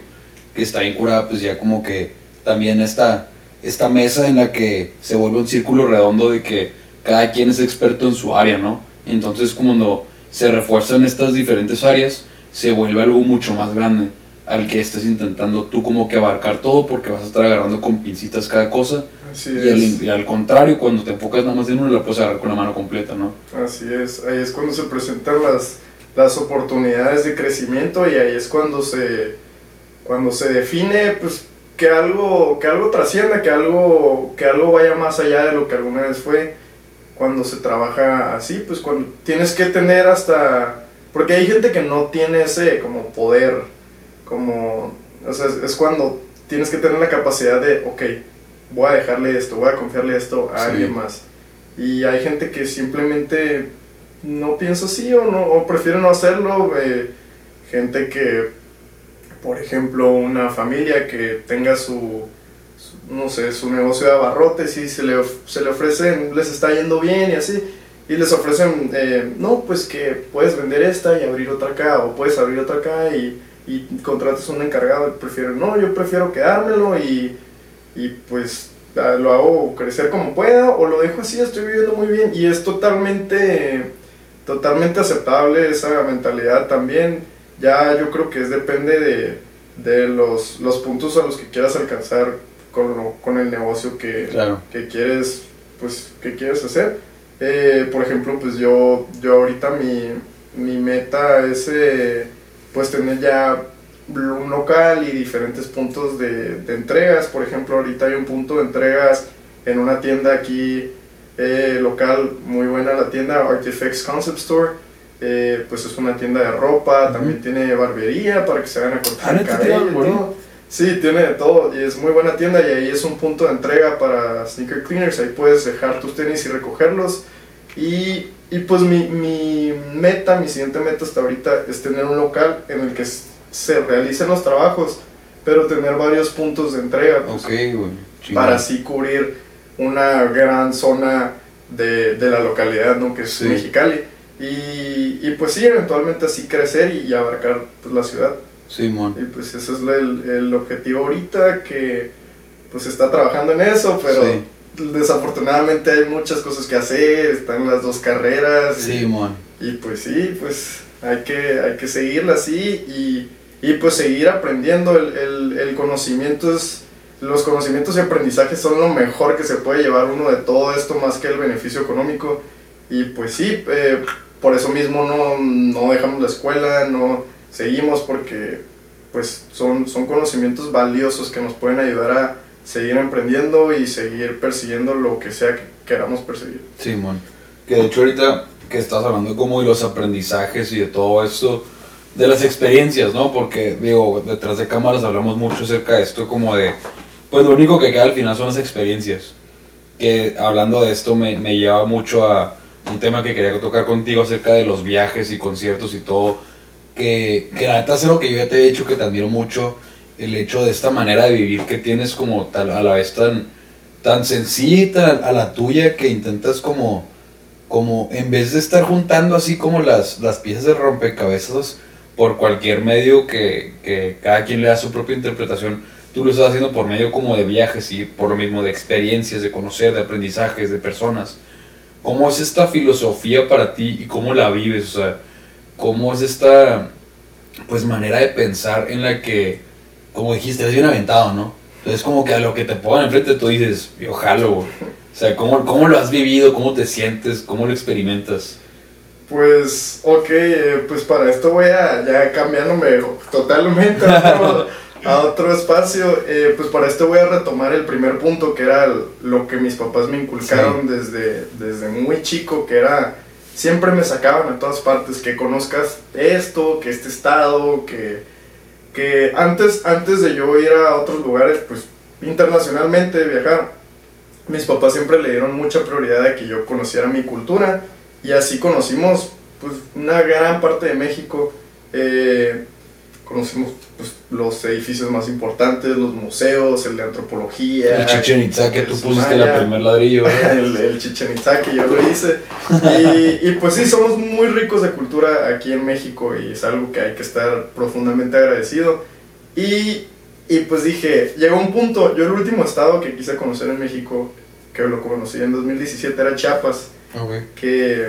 que está incurada, pues ya como que también esta, esta mesa en la que se vuelve un círculo redondo de que cada quien es experto en su área, ¿no? Entonces cuando se refuerzan estas diferentes áreas, se vuelve algo mucho más grande al que estés intentando tú como que abarcar todo porque vas a estar agarrando con pincitas cada cosa. y, al, contrario, cuando te enfocas nada más en uno, la puedes agarrar con la mano completa, ¿no? Así es, ahí es cuando se presentan las, las oportunidades de crecimiento y ahí es cuando se, cuando se define, pues que algo, que algo trascienda, que algo, que algo vaya más allá de lo que alguna vez fue cuando se trabaja así, pues cuando tienes que tener hasta, porque hay gente que no tiene ese como poder, como, o sea, es, cuando tienes que tener la capacidad de, ok, voy a dejarle esto, voy a confiarle esto a alguien más. Y hay gente que simplemente no piensa así o, no, o prefiere no hacerlo, eh, gente que por ejemplo, una familia que tenga su, no sé, su negocio de abarrotes y se le, se le ofrecen, les está yendo bien y así, y les ofrecen, eh, no, pues que puedes vender esta y abrir otra acá, o puedes abrir otra acá y, y contratas un encargado y prefieren, no, yo prefiero quedármelo y, y pues lo hago crecer como pueda o lo dejo así, estoy viviendo muy bien y es totalmente, totalmente aceptable esa mentalidad también ya yo creo que es depende de, de los, los, puntos a los que quieras alcanzar con, con el negocio que, que, quieres, pues, que quieres hacer. Eh, por ejemplo, pues yo, yo ahorita mi, mi meta es eh, pues tener ya un local y diferentes puntos de, de, entregas. Por ejemplo, ahorita hay un punto de entregas en una tienda aquí eh, local, muy buena la tienda, Artifacts Concept Store eh, pues es una tienda de ropa, también tiene barbería para que se vayan a cortar el cabello. Sí, tiene de todo y es muy buena tienda y ahí es un punto de entrega para sneaker cleaners, ahí puedes dejar tus tenis y recogerlos. Y, y pues mi, mi, meta, mi siguiente meta hasta ahorita es tener un local en el que se realicen los trabajos, pero tener varios puntos de entrega. Pues, para así cubrir una gran zona de, de la localidad, ¿no? Que es Mexicali. Y, y, pues sí, eventualmente así crecer y, abarcar pues, la ciudad. Sí, mon. Y pues ese es el, el, objetivo ahorita, que pues está trabajando en eso, pero desafortunadamente hay muchas cosas que hacer, están las dos carreras. Sí, mon. Y pues sí, pues hay que, hay que seguirla así y, y pues seguir aprendiendo. El, el, el, conocimiento es, los conocimientos y aprendizajes son lo mejor que se puede llevar uno de todo esto más que el beneficio económico. Y pues sí, eh, por eso mismo no, no, dejamos la escuela, no seguimos porque pues son, son conocimientos valiosos que nos pueden ayudar a seguir emprendiendo y seguir persiguiendo lo que sea que queramos perseguir. Simón, que de hecho ahorita que estás hablando como de los aprendizajes y de todo esto, de las experiencias, ¿no? Porque, digo, detrás de cámaras hablamos mucho acerca de esto como de, pues lo único que queda al final son las experiencias. Que hablando de esto me, me lleva mucho a un tema que quería tocar contigo acerca de los viajes y conciertos y todo. Que, que la neta es lo que yo ya te he dicho que te admiro mucho, el hecho de esta manera de vivir que tienes como tal, a la vez tan, tan sencilla a la tuya que intentas como, como en vez de estar juntando así como las, las piezas de rompecabezas, por cualquier medio que, que, cada quien le da su propia interpretación. Tú lo estás haciendo por medio como de viajes y por lo mismo de experiencias, de conocer, de aprendizajes, de personas. ¿Cómo es esta filosofía para ti y cómo la vives? O sea, ¿cómo es esta pues manera de pensar en la que, como dijiste, eres bien aventado, ¿no? Entonces como que a lo que te pongan enfrente tú dices, yo jalo, O sea, ¿cómo, ¿cómo lo has vivido? ¿Cómo te sientes? ¿Cómo lo experimentas? Pues, ok, eh, pues para esto voy a ya cambiándome totalmente a otro, espacio. Eh, pues para esto voy a retomar el primer punto, que era lo que mis papás me inculcaron desde, desde muy chico, que era, siempre me sacaban a todas partes, que conozcas esto, que este estado, que, que antes, antes de yo ir a otros lugares, pues internacionalmente viajar, mis papás siempre le dieron mucha prioridad a que yo conociera mi cultura y así conocimos pues, una gran parte de México. Eh, conocimos pues, los edificios más importantes, los museos, el de antropología. El Chichen Itza que tú pusiste la primer ladrillo. el, el, Chichen Itza que yo lo hice. Y, y, pues sí, somos muy ricos de cultura aquí en México y es algo que hay que estar profundamente agradecido. Y, y pues dije, llegó un punto, yo el último estado que quise conocer en México, que lo conocí en 2017, era Chiapas. Que,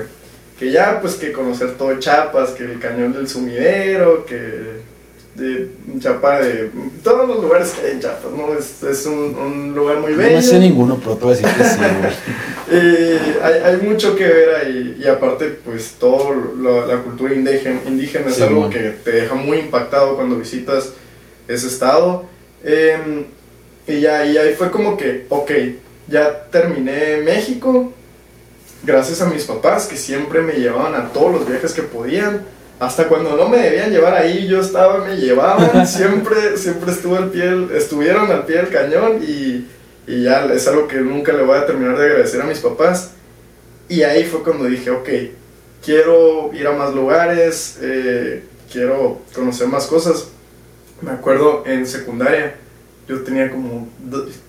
que ya, pues que conocer todo Chiapas, que el cañón del sumidero, que de Chiapas, de todos los lugares que hay en Chiapas, ¿no? Es, es un, un, lugar muy bello. No sé ninguno, pero a decir que sí, hay, hay, mucho que ver ahí, y aparte, pues, toda la cultura indígena, indígena es algo que te deja muy impactado cuando visitas ese estado. Em, y ya, y ahí fue como que, ok, ya terminé México, gracias a mis papás que siempre me llevaban a todos los viajes que podían. Hasta cuando no me debían llevar ahí, yo estaba, me llevaban, siempre, siempre estuvo al pie, estuvieron al pie del cañón y, y, ya es algo que nunca le voy a terminar de agradecer a mis papás. Y ahí fue cuando dije, ok, quiero ir a más lugares, eh, quiero conocer más cosas. Me acuerdo en secundaria, yo tenía como,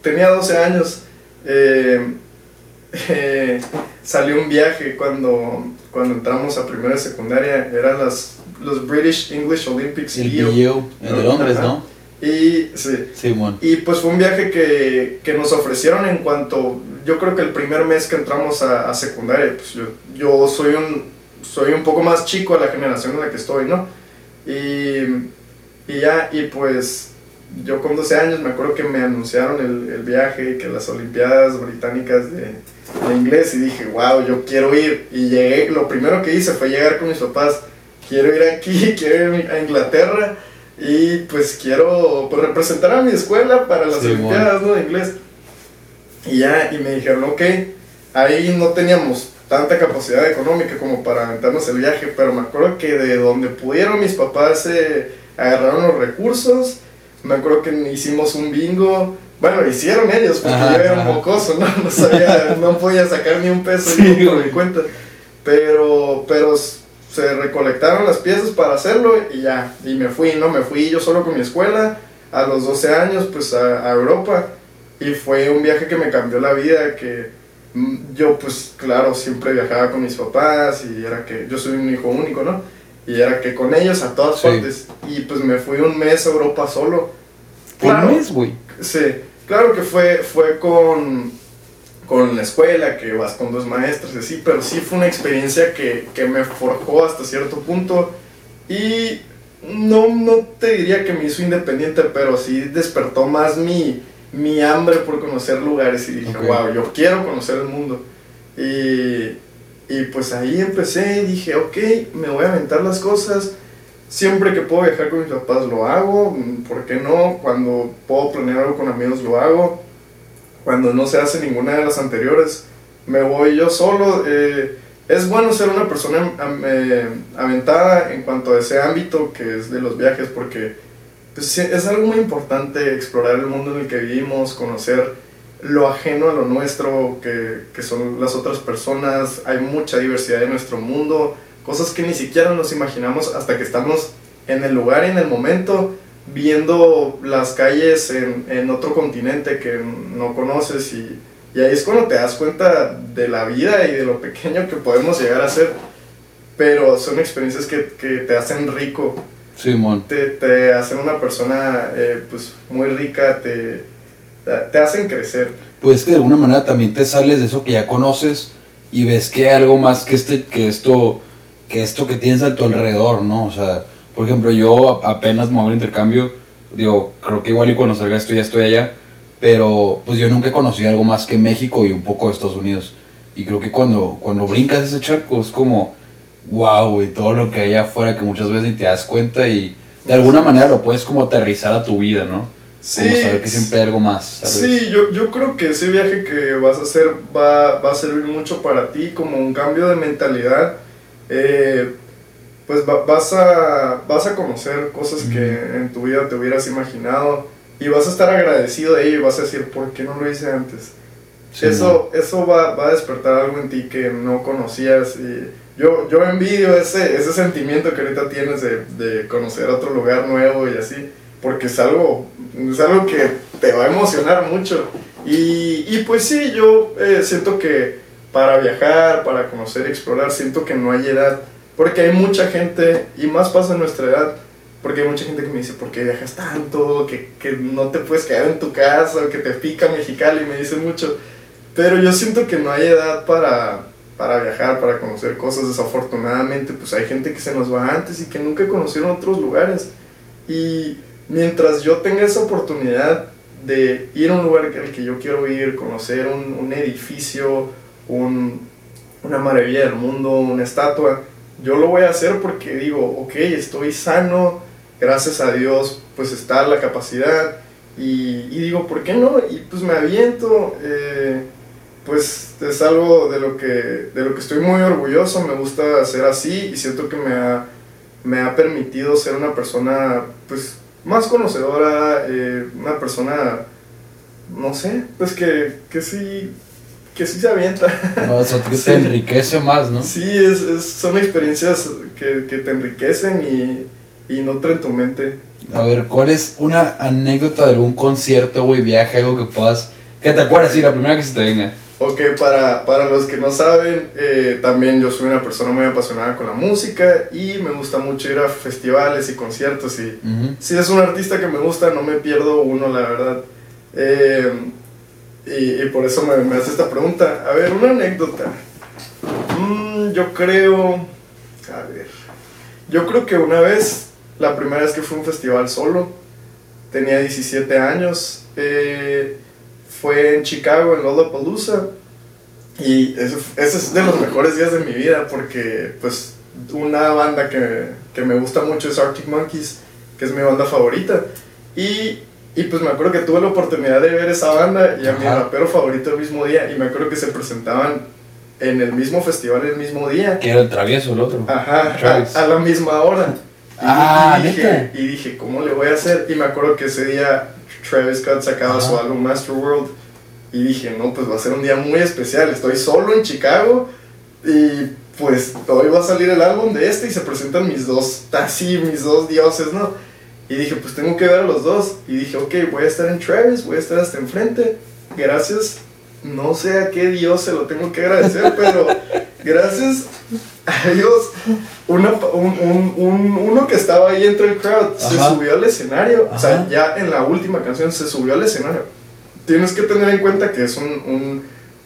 tenía 12 años. Eh, eh, salió un viaje cuando, cuando entramos a primera secundaria, eran las, los British English Olympics. El BU, de Londres, ¿no? Y, sí. sí y pues fue un viaje que, que, nos ofrecieron en cuanto, yo creo que el primer mes que entramos a, a secundaria, pues yo, yo, soy, un, soy un poco más chico a la generación en la que estoy, ¿no? Y, y ya, y pues yo con 12 años me acuerdo que me anunciaron el, el viaje, que las Olimpiadas Británicas de, de, inglés y dije, wow, yo quiero ir. Y llegué, lo primero que hice fue llegar con mis papás, quiero ir aquí, quiero ir a Inglaterra y pues quiero pues, representar a mi escuela para las Olimpiadas ¿no? de inglés. Y ya, y me dijeron, ok, ahí no teníamos tanta capacidad económica como para aventarnos el viaje, pero me acuerdo que de donde pudieron mis papás se agarraron los recursos me acuerdo que hicimos un bingo. Bueno, hicieron ellos, porque yo era un mocoso, ¿no? No, sabía, no podía sacar ni un peso por mi cuenta. Pero, pero se recolectaron las piezas para hacerlo y ya. Y me fui, ¿no? Me fui yo solo con mi escuela a los 12 años, pues a, a Europa. Y fue un viaje que me cambió la vida, que mm, yo, pues claro, siempre viajaba con mis papás y era que yo soy un hijo único, ¿no? Y era que con ellos a todas partes. Y pues me fui un mes a Europa solo. Claro, ¿Un mes, güey? Sí, claro que fue, fue con, con la escuela, que vas con dos maestros y así, pero sí fue una experiencia que, que me forjó hasta cierto punto. Y no, no te diría que me hizo independiente, pero sí despertó más mi, mi hambre por conocer lugares y dije, wow, yo quiero conocer el mundo. Y, y pues ahí empecé y dije, ok, me voy a aventar las cosas. Siempre que puedo viajar con mis papás lo hago, ¿por qué no? Cuando puedo planear algo con amigos lo hago, cuando no se hace ninguna de las anteriores, me voy yo solo. Eh, es bueno ser una persona eh, aventada en cuanto a ese ámbito que es de los viajes porque pues, es algo muy importante explorar el mundo en el que vivimos, conocer lo ajeno a lo nuestro, que, que son las otras personas, hay mucha diversidad en nuestro mundo, cosas que ni siquiera nos imaginamos hasta que estamos en el lugar y en el momento, viendo las calles en, en otro continente que no conoces y, y, ahí es cuando te das cuenta de la vida y de lo pequeño que podemos llegar a ser, pero son experiencias que, que te hacen rico. Simón. Te, te hacen una persona eh, pues muy rica, te, te hacen crecer. Pues que de alguna manera también te sales de eso que ya conoces y ves que hay algo más que, este, que esto que esto que tienes a tu alrededor, ¿no? O sea, por ejemplo, yo apenas me voy al intercambio, digo, creo que igual y cuando salga esto ya estoy allá, pero pues yo nunca he conocido algo más que México y un poco de Estados Unidos. Y creo que cuando, cuando brincas ese charco es como, wow, y todo lo que hay afuera que muchas veces ni te das cuenta y de alguna manera lo puedes como aterrizar a tu vida, ¿no? Sí, como saber que siempre hay algo más. Sí, yo, yo creo que ese viaje que vas a hacer va, va a servir mucho para ti como un cambio de mentalidad eh, pues vas, a, vas a conocer cosas que en tu vida te hubieras imaginado y vas a estar agradecido de ello y vas a decir, ¿por qué no lo hice antes? eso eso va, va, a despertar algo en ti que no conocías y yo, yo envidio ese, ese sentimiento que ahorita tienes de, de conocer otro lugar nuevo y así, porque es algo, es algo que te va a emocionar mucho. Y, y pues sí, yo eh, siento que para viajar, para conocer, explorar, siento que no hay edad, porque hay mucha gente, y más pasa en nuestra edad, porque hay mucha gente que me dice, ¿por qué viajas tanto? Que, que no te puedes quedar en tu casa, que te pica Mexicali, y me dicen mucho. Pero yo siento que no hay edad para, para viajar, para conocer cosas. Desafortunadamente, pues hay gente que se nos va antes y que nunca conocieron otros lugares. Y mientras yo tenga esa oportunidad de ir a un lugar al que yo quiero ir, conocer un, un edificio, un, una maravilla del mundo, una estatua, yo lo voy a hacer porque digo, ok, estoy sano, gracias a Dios, pues está la capacidad. Y, digo, ¿por qué no? Y pues me aviento. Eh, pues es algo de lo, que, de lo que estoy muy orgulloso, me gusta hacer así y siento que me ha, me ha permitido ser una persona pues más conocedora, eh, una persona, no sé, pues que, que sí que sí se avienta. No, eso te enriquece más, ¿no? Sí, es, es, son experiencias que, que te enriquecen y, y nutren tu mente. A ver, ¿cuál es una anécdota de algún concierto, güey, viaje, algo que puedas... Que te acuerdas, sí, la primera que se te venga. Ok, para, para los que no saben, eh, también yo soy una persona muy apasionada con la música y me gusta mucho ir a festivales y conciertos y si es un artista que me gusta, no me pierdo uno, la verdad. Eh, y, por eso me, hace esta pregunta. A ver, una anécdota. Mm, yo creo... A ver. Yo creo que una vez, la primera vez que fui a un festival solo, tenía 17 años, eh, fue en Chicago, en Lollapalooza. Y ese, ese, es de los mejores días de mi vida porque pues una banda que, que me gusta mucho es Arctic Monkeys, que es mi banda favorita. Y y pues me acuerdo que tuve la oportunidad de ver esa banda y a mi rapero favorito el mismo día. Y me acuerdo que se presentaban en el mismo festival el mismo día. Que era el travieso el otro. Ajá, a, la misma hora. Y, ah, dije, y dije, ¿cómo le voy a hacer? Y me acuerdo que ese día Travis Scott sacaba su álbum Master World. Y dije, no, pues va a ser un día muy especial. Estoy solo en Chicago y pues hoy va a salir el álbum de este y se presentan mis dos, así, mis dos dioses, ¿no? Y dije, pues tengo que ver a los dos. Y dije, ok, voy a estar en Travis, voy a estar hasta enfrente. Gracias, no sé a qué Dios se lo tengo que agradecer, pero gracias a Dios, un, un, un, uno que estaba ahí entre el crowd se subió al escenario. O sea, ya en la última canción se subió al escenario. Tienes que tener en cuenta que es un,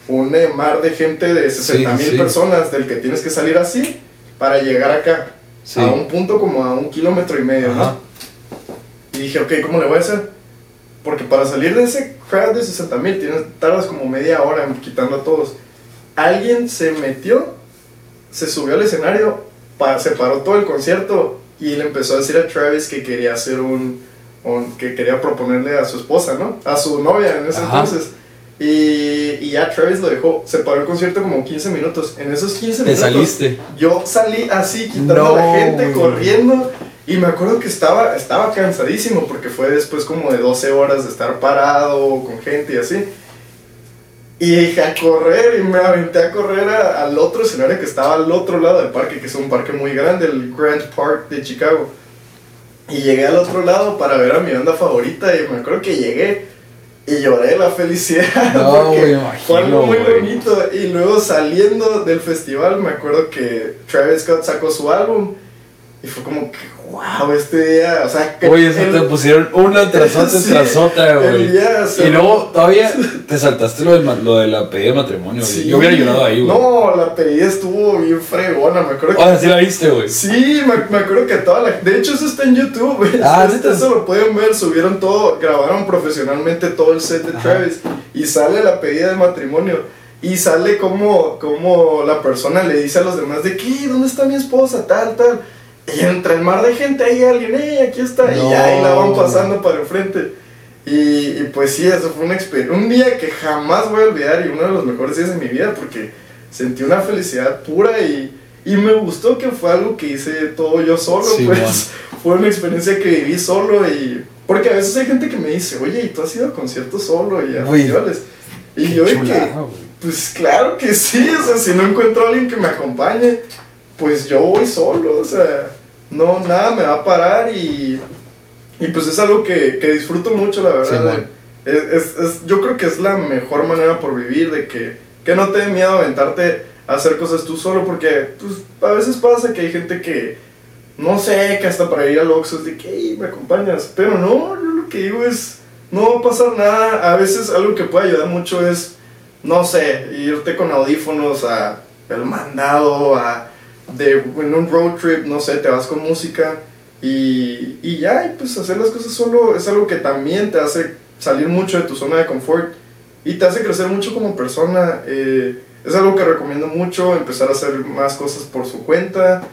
un eh, mar de gente de 60 mil personas del que tienes que salir así para llegar acá. A un punto como a un kilómetro y medio, ¿no? Y dije, ok, ¿cómo le voy a hacer? Porque para salir de ese crowd de 60 mil tardas como media hora quitando a todos. Alguien se metió, se subió al escenario, se paró todo el concierto y le empezó a decir a Travis que quería hacer un, que quería proponerle a su esposa, ¿no? A su novia en ese entonces. Y, y, ya Travis lo dejó, se paró el concierto como 15 minutos. En esos 15 minutos. ¿Te saliste? Yo salí así, quitando a la gente, corriendo. Y me acuerdo que estaba, estaba cansadísimo porque fue después como de 12 horas de estar parado con gente y así. Y dije a correr y me aventé a correr al otro escenario que estaba al otro lado del parque, que es un parque muy grande, el Grand Park de Chicago. Y llegué al otro lado para ver a mi banda favorita y me acuerdo que llegué y lloré la felicidad no, porque fue algo muy bonito. Y luego saliendo del festival me acuerdo que Travis Scott sacó su álbum y fue como que, wow, este día, o sea, que Oye, eso te pusieron una tras otra tras otra, güey. y luego todavía te saltaste lo, del, lo de la pedida de matrimonio, güey. Yo hubiera llorado ahí, güey. No, la pedida estuvo bien fregona, me acuerdo que. Ah, sí la viste, güey. Sí, me, me, acuerdo que toda la. De hecho, eso está en YouTube, güey. Ah, eso, eso lo pueden ver, subieron todo, grabaron profesionalmente todo el set de Travis. Y sale la pedida de matrimonio. Y sale como, como la persona le dice a los demás de ¿qué? ¿Dónde está mi esposa? Tal, tal. Y entre el mar de gente hay alguien, ¡eh! Aquí está. Y ahí la van pasando para enfrente. Y, y pues sí, eso fue una experiencia. Un día que jamás voy a olvidar y uno de los mejores días de mi vida porque sentí una felicidad pura y, y me gustó que fue algo que hice todo yo solo. pues fue una experiencia que viví solo y. Porque a veces hay gente que me dice, oye, ¿y tú has ido a conciertos solo y a festivales? Y yo que, pues claro que sí, o sea, si no encuentro a alguien que me acompañe, pues yo voy solo, o sea, no, nada me va a parar y, y pues es algo que, que disfruto mucho, la verdad. es, es, es, yo creo que es la mejor manera por vivir, de que, que no te dé miedo aventarte a hacer cosas tú solo, porque pues, a veces pasa que hay gente que, no sé, que hasta para ir al Oxxo es de que me acompañas, pero no, yo lo que digo es, no va a pasar nada, a veces algo que puede ayudar mucho es, no sé, irte con audífonos a el mandado, a de en un road trip, no sé, te vas con música y, y ya, y pues hacer las cosas solo es algo que también te hace salir mucho de tu zona de confort y te hace crecer mucho como persona. Eh, es algo que recomiendo mucho, empezar a hacer más cosas por su cuenta.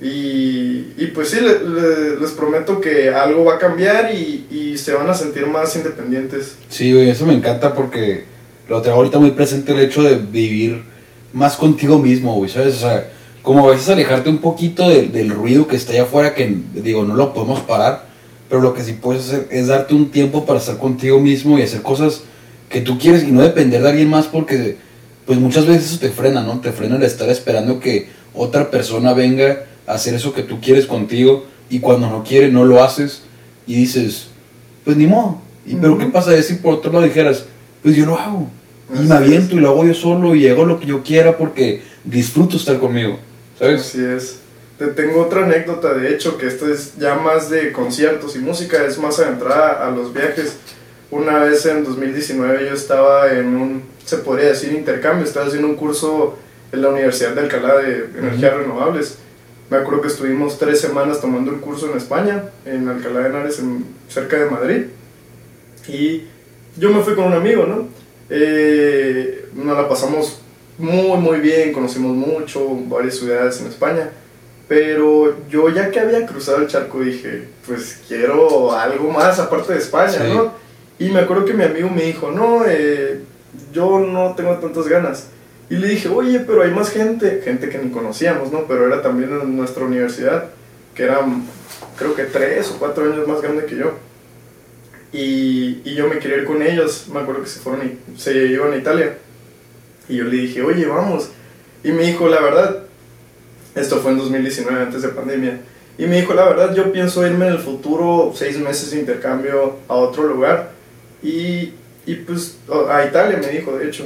Y, y pues sí, les prometo que algo va a cambiar y, y, se van a sentir más independientes. Sí, eso me encanta porque lo tengo ahorita muy presente el hecho de vivir más contigo mismo, güey, ¿sabes? O sea, como a veces alejarte un poquito del ruido que está allá afuera, que digo, no lo podemos parar, pero lo que sí puedes hacer es darte un tiempo para estar contigo mismo y hacer cosas que tú quieres y no depender de alguien más porque pues muchas veces eso te frena, ¿no? Te frena el estar esperando que otra persona venga a hacer eso que tú quieres contigo y cuando no quiere no lo haces y dices, pues ni modo. ¿Y, Pero ¿qué pasa si por otro lado dijeras, pues yo lo hago? Y me aviento y lo hago yo solo y hago lo que yo quiera porque disfruto estar conmigo. Así es. Te tengo otra anécdota, de hecho, que esto es ya más de conciertos y música, es más adentrada a los viajes. Una vez en 2019 yo estaba en un, se podría decir, intercambio, estaba haciendo un curso en la Universidad de Alcalá de Energías Renovables. Me acuerdo que estuvimos tres semanas tomando el curso en España, en Alcalá de Henares, en, cerca de Madrid. Y yo me fui con un amigo, ¿no? Eh, nos la pasamos muy, muy bien, conocimos mucho, varias ciudades en España. Pero yo ya que había cruzado el charco dije, pues quiero algo más aparte de España, ¿no? Y me acuerdo que mi amigo me dijo, no, eh, yo no tengo tantas ganas. Y le dije, oye, pero hay más gente, gente que ni conocíamos, ¿no? Pero era también en nuestra universidad, que eran, creo que tres o cuatro años más grande que yo. Y, y yo me quería ir con ellos, me acuerdo que se fueron y se iban a Italia. Y yo le dije, oye, vamos. Y me dijo, la verdad, esto fue en 2019, antes de pandemia. Y me dijo, la verdad, yo pienso irme en el futuro, seis meses de intercambio a otro lugar. Y, y pues, a Italia me dijo, de hecho.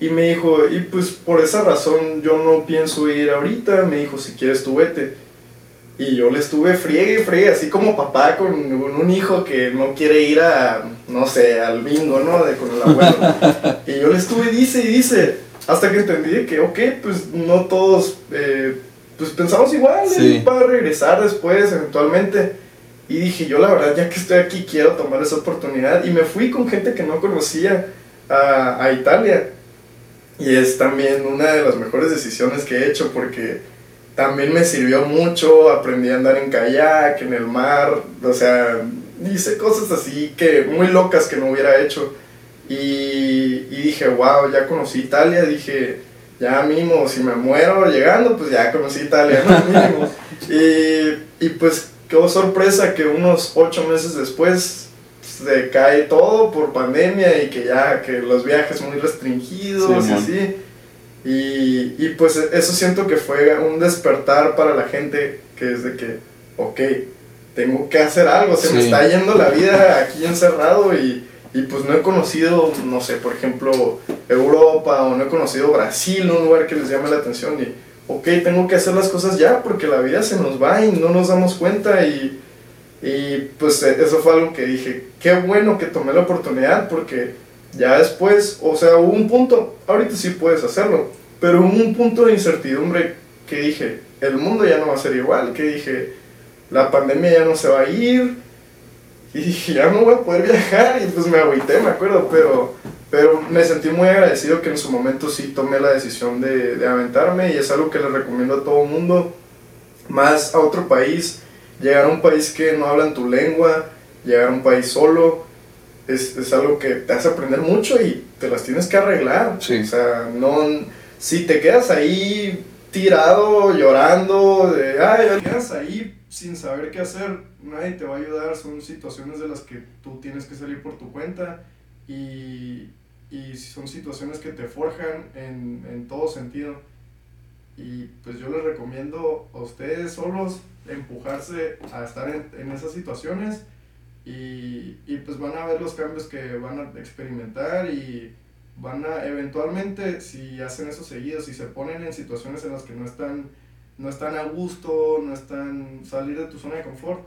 Y me dijo, y pues por esa razón yo no pienso ir ahorita. Me dijo, si quieres tú vete. Y yo le estuve friegue, friegue, así como papá con, un hijo que no quiere ir a, no sé, al bingo, ¿no? De, con el abuelo. y yo le estuve, dice y dice, hasta que entendí que, ok, pues no todos, eh, pues pensamos igual, sí. para regresar después, eventualmente. Y dije, yo la verdad, ya que estoy aquí, quiero tomar esa oportunidad. Y me fui con gente que no conocía a, a Italia. Y es también una de las mejores decisiones que he hecho porque también me sirvió mucho, aprendí a andar en kayak, en el mar, o sea, hice cosas así que muy locas que no hubiera hecho. Y, y dije, wow, ya conocí Italia, dije, ya mínimo, si me muero llegando, pues ya conocí Italia, ¿no? mínimo. y, y pues qué sorpresa que unos ocho meses después se cae todo por pandemia y que ya, que los viajes muy restringidos y así. Y, y, pues eso siento que fue un despertar para la gente que es de que, ok, tengo que hacer algo, se me está yendo la vida aquí encerrado y, y, pues no he conocido, no sé, por ejemplo, Europa o no he conocido Brasil, un lugar que les llame la atención y, ok, tengo que hacer las cosas ya porque la vida se nos va y no nos damos cuenta y, y pues eso fue algo que dije, qué bueno que tomé la oportunidad porque ya después, o sea, hubo un punto, ahorita sí puedes hacerlo, pero hubo un punto de incertidumbre que dije, el mundo ya no va a ser igual, que dije, la pandemia ya no se va a ir, y ya no voy a poder viajar, y pues me agüité, me acuerdo, pero, pero me sentí muy agradecido que en su momento sí tomé la decisión de, de aventarme, y es algo que le recomiendo a todo mundo, más a otro país, llegar a un país que no hablan tu lengua, llegar a un país solo, es, es, algo que te hace aprender mucho y te las tienes que arreglar. Sí. O sea, no, si te quedas ahí tirado, llorando, de, ay, te quedas ahí sin saber qué hacer, nadie te va a ayudar, son situaciones de las que tú tienes que salir por tu cuenta y, y son situaciones que te forjan en, en todo sentido. Y pues yo les recomiendo a ustedes solos empujarse a estar en, en esas situaciones y, y, pues van a ver los cambios que van a experimentar y van a eventualmente si hacen eso seguido, si se ponen en situaciones en las que no están, no están a gusto, no están salir de tu zona de confort,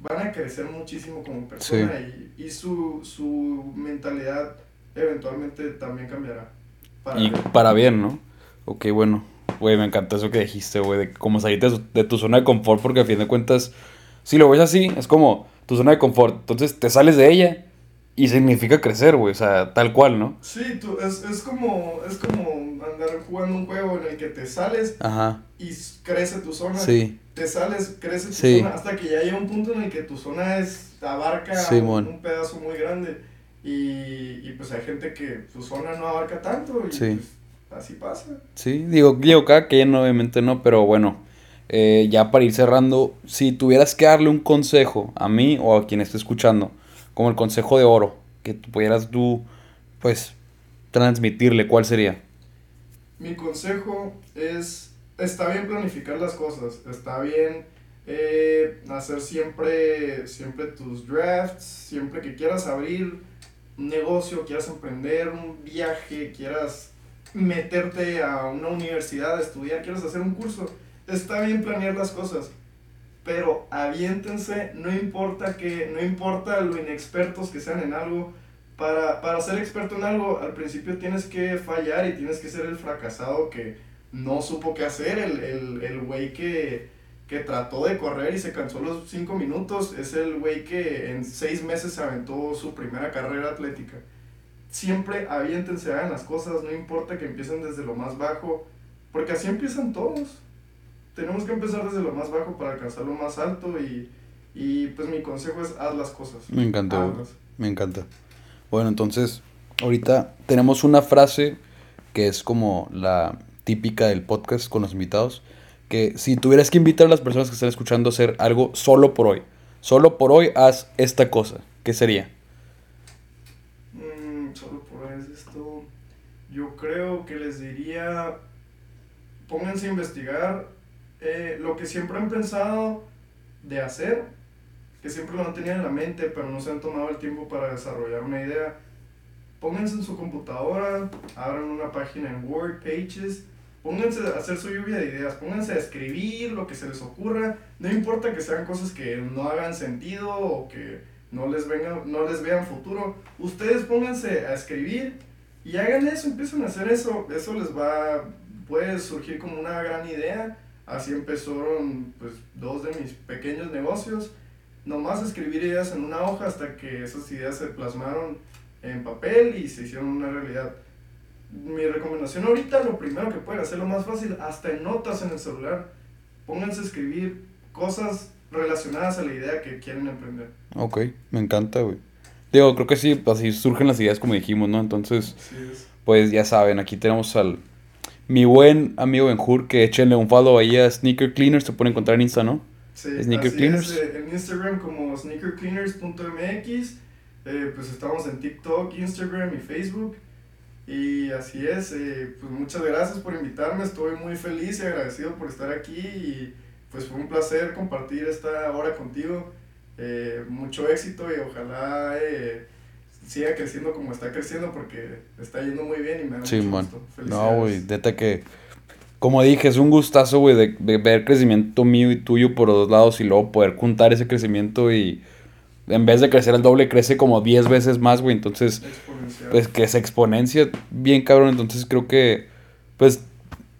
van a crecer muchísimo como persona y, y, su, su mentalidad eventualmente también cambiará. Para y bien. para bien, ¿no? Ok, bueno. Güey, me encantó eso que dijiste, güey, de cómo salir de, de tu zona de confort, porque a fin de cuentas, si lo ves así, es como tu zona de confort. Entonces te sales de ella y significa crecer, güey. O sea, tal cual, ¿no? Sí, tú, es, es, como, es como andar jugando un juego en el que te sales y crece tu zona. Sí. Te sales, crece tu zona hasta que ya llega un punto en el que tu zona es, abarca un, pedazo muy grande. Y, y, pues hay gente que su zona no abarca tanto y pues, así pasa. Sí, digo, digo, cada quien obviamente no, pero bueno eh, ya para ir cerrando, si tuvieras que darle un consejo a mí o a quien esté escuchando, como el consejo de oro, que pudieras tú, pues, transmitirle, ¿cuál sería? Mi consejo es, está bien planificar las cosas, está bien eh, hacer siempre, siempre tus drafts, siempre que quieras abrir un negocio, quieras emprender un viaje, quieras meterte a una universidad a estudiar, quieras hacer un curso está bien planear las cosas, pero aviéntense, no importa que, no importa lo inexpertos que sean en algo, para, para ser experto en algo, al principio tienes que fallar y tienes que ser el fracasado que no supo qué hacer, el güey el, que, que trató de correr y se cansó los cinco minutos, es el güey que en seis meses se aventó su primera carrera atlética. Siempre aviéntense, hagan las cosas, no importa que empiecen desde lo más bajo, porque así empiezan todos tenemos que empezar desde lo más bajo para alcanzar lo más alto y, y pues mi consejo es haz las cosas. Me encanta, me encanta. Bueno, entonces, ahorita tenemos una frase que es como la típica del podcast con los invitados, que si tuvieras que invitar a las personas que están escuchando a hacer algo solo por hoy, solo por hoy haz esta cosa, ¿qué sería? Mm, solo por hoy es esto. Yo creo que les diría, pónganse a investigar eh, lo que siempre han pensado de hacer, que siempre lo han tenido en la mente, pero no se han tomado el tiempo para desarrollar una idea, pónganse en su computadora, abran una página en Word, Pages, pónganse a hacer su lluvia de ideas, pónganse a escribir lo que se les ocurra, no importa que sean cosas que no hagan sentido o que no les, venga, no les vean futuro, ustedes pónganse a escribir y hagan eso, empiecen a hacer eso, eso les va, puede surgir como una gran idea Así empezaron pues dos de mis pequeños negocios. Nomás escribir ideas en una hoja hasta que esas ideas se plasmaron en papel y se hicieron una realidad. Mi recomendación ahorita, lo primero que pueden hacer, lo más fácil, hasta en notas en el celular. pónganse a escribir cosas relacionadas a la idea que quieren emprender. Ok, me encanta, güey. Digo, creo que sí, así surgen las ideas como dijimos, ¿no? Entonces, pues ya saben, aquí tenemos al mi buen amigo Benjur, que échenle un follow ahí a Sneaker Cleaners, se puede encontrar en Insta, ¿no? Sí, Sneaker Cleaners. Eh, en Instagram como sneakercleaners.mx, eh, pues estamos en TikTok, Instagram y Facebook. Y así es, eh, pues muchas gracias por invitarme, estoy muy feliz y agradecido por estar aquí y pues fue un placer compartir esta hora contigo. Eh, mucho éxito y ojalá eh, siga creciendo como está creciendo porque está yendo muy bien y me da sí, mucho gusto. No, güey, neta que, como dije, es un gustazo, güey, de, de, ver crecimiento mío y tuyo por dos lados y luego poder juntar ese crecimiento y en vez de crecer el doble, crece como 10 veces más, güey. Entonces, pues que se exponencia bien cabrón. Entonces creo que, pues,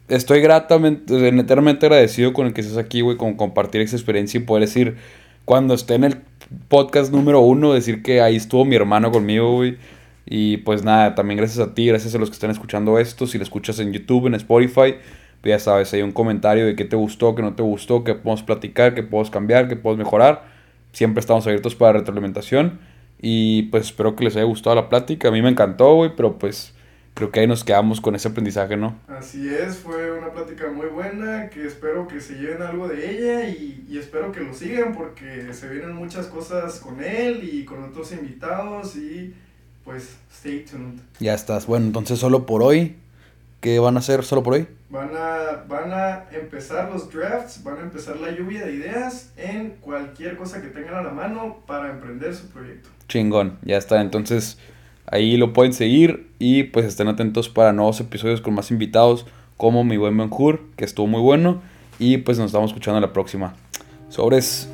estoy gratamente, eternamente agradecido con el que estés aquí, güey, con compartir esa experiencia y poder decir, cuando esté en el podcast número uno, decir que ahí estuvo mi hermano conmigo, güey. Y pues nada, también gracias a ti, gracias a los que están escuchando esto. Si lo escuchas en YouTube, en Spotify, pues ya sabes, hay un comentario de qué te gustó, qué no te gustó, qué podemos platicar, qué podemos cambiar, qué podemos mejorar. Siempre estamos abiertos para retroalimentación. Y pues espero que les haya gustado la plática. A mí me encantó, güey, pero pues creo que ahí nos quedamos con ese aprendizaje, ¿no? Así es, fue una plática muy buena, que espero que se lleven algo de ella y, y, espero que lo sigan porque se vienen muchas cosas con él y con otros invitados y pues stay tuned. Ya estás, bueno, entonces solo por hoy, ¿qué van a hacer solo por hoy? Van a, van a empezar los drafts, van a empezar la lluvia de ideas en cualquier cosa que tengan a la mano para emprender su proyecto. Chingón, ya está, entonces ahí lo pueden seguir y pues estén atentos para nuevos episodios con más invitados como mi buen Benjur, que estuvo muy bueno y pues nos estamos escuchando la próxima. Sobres.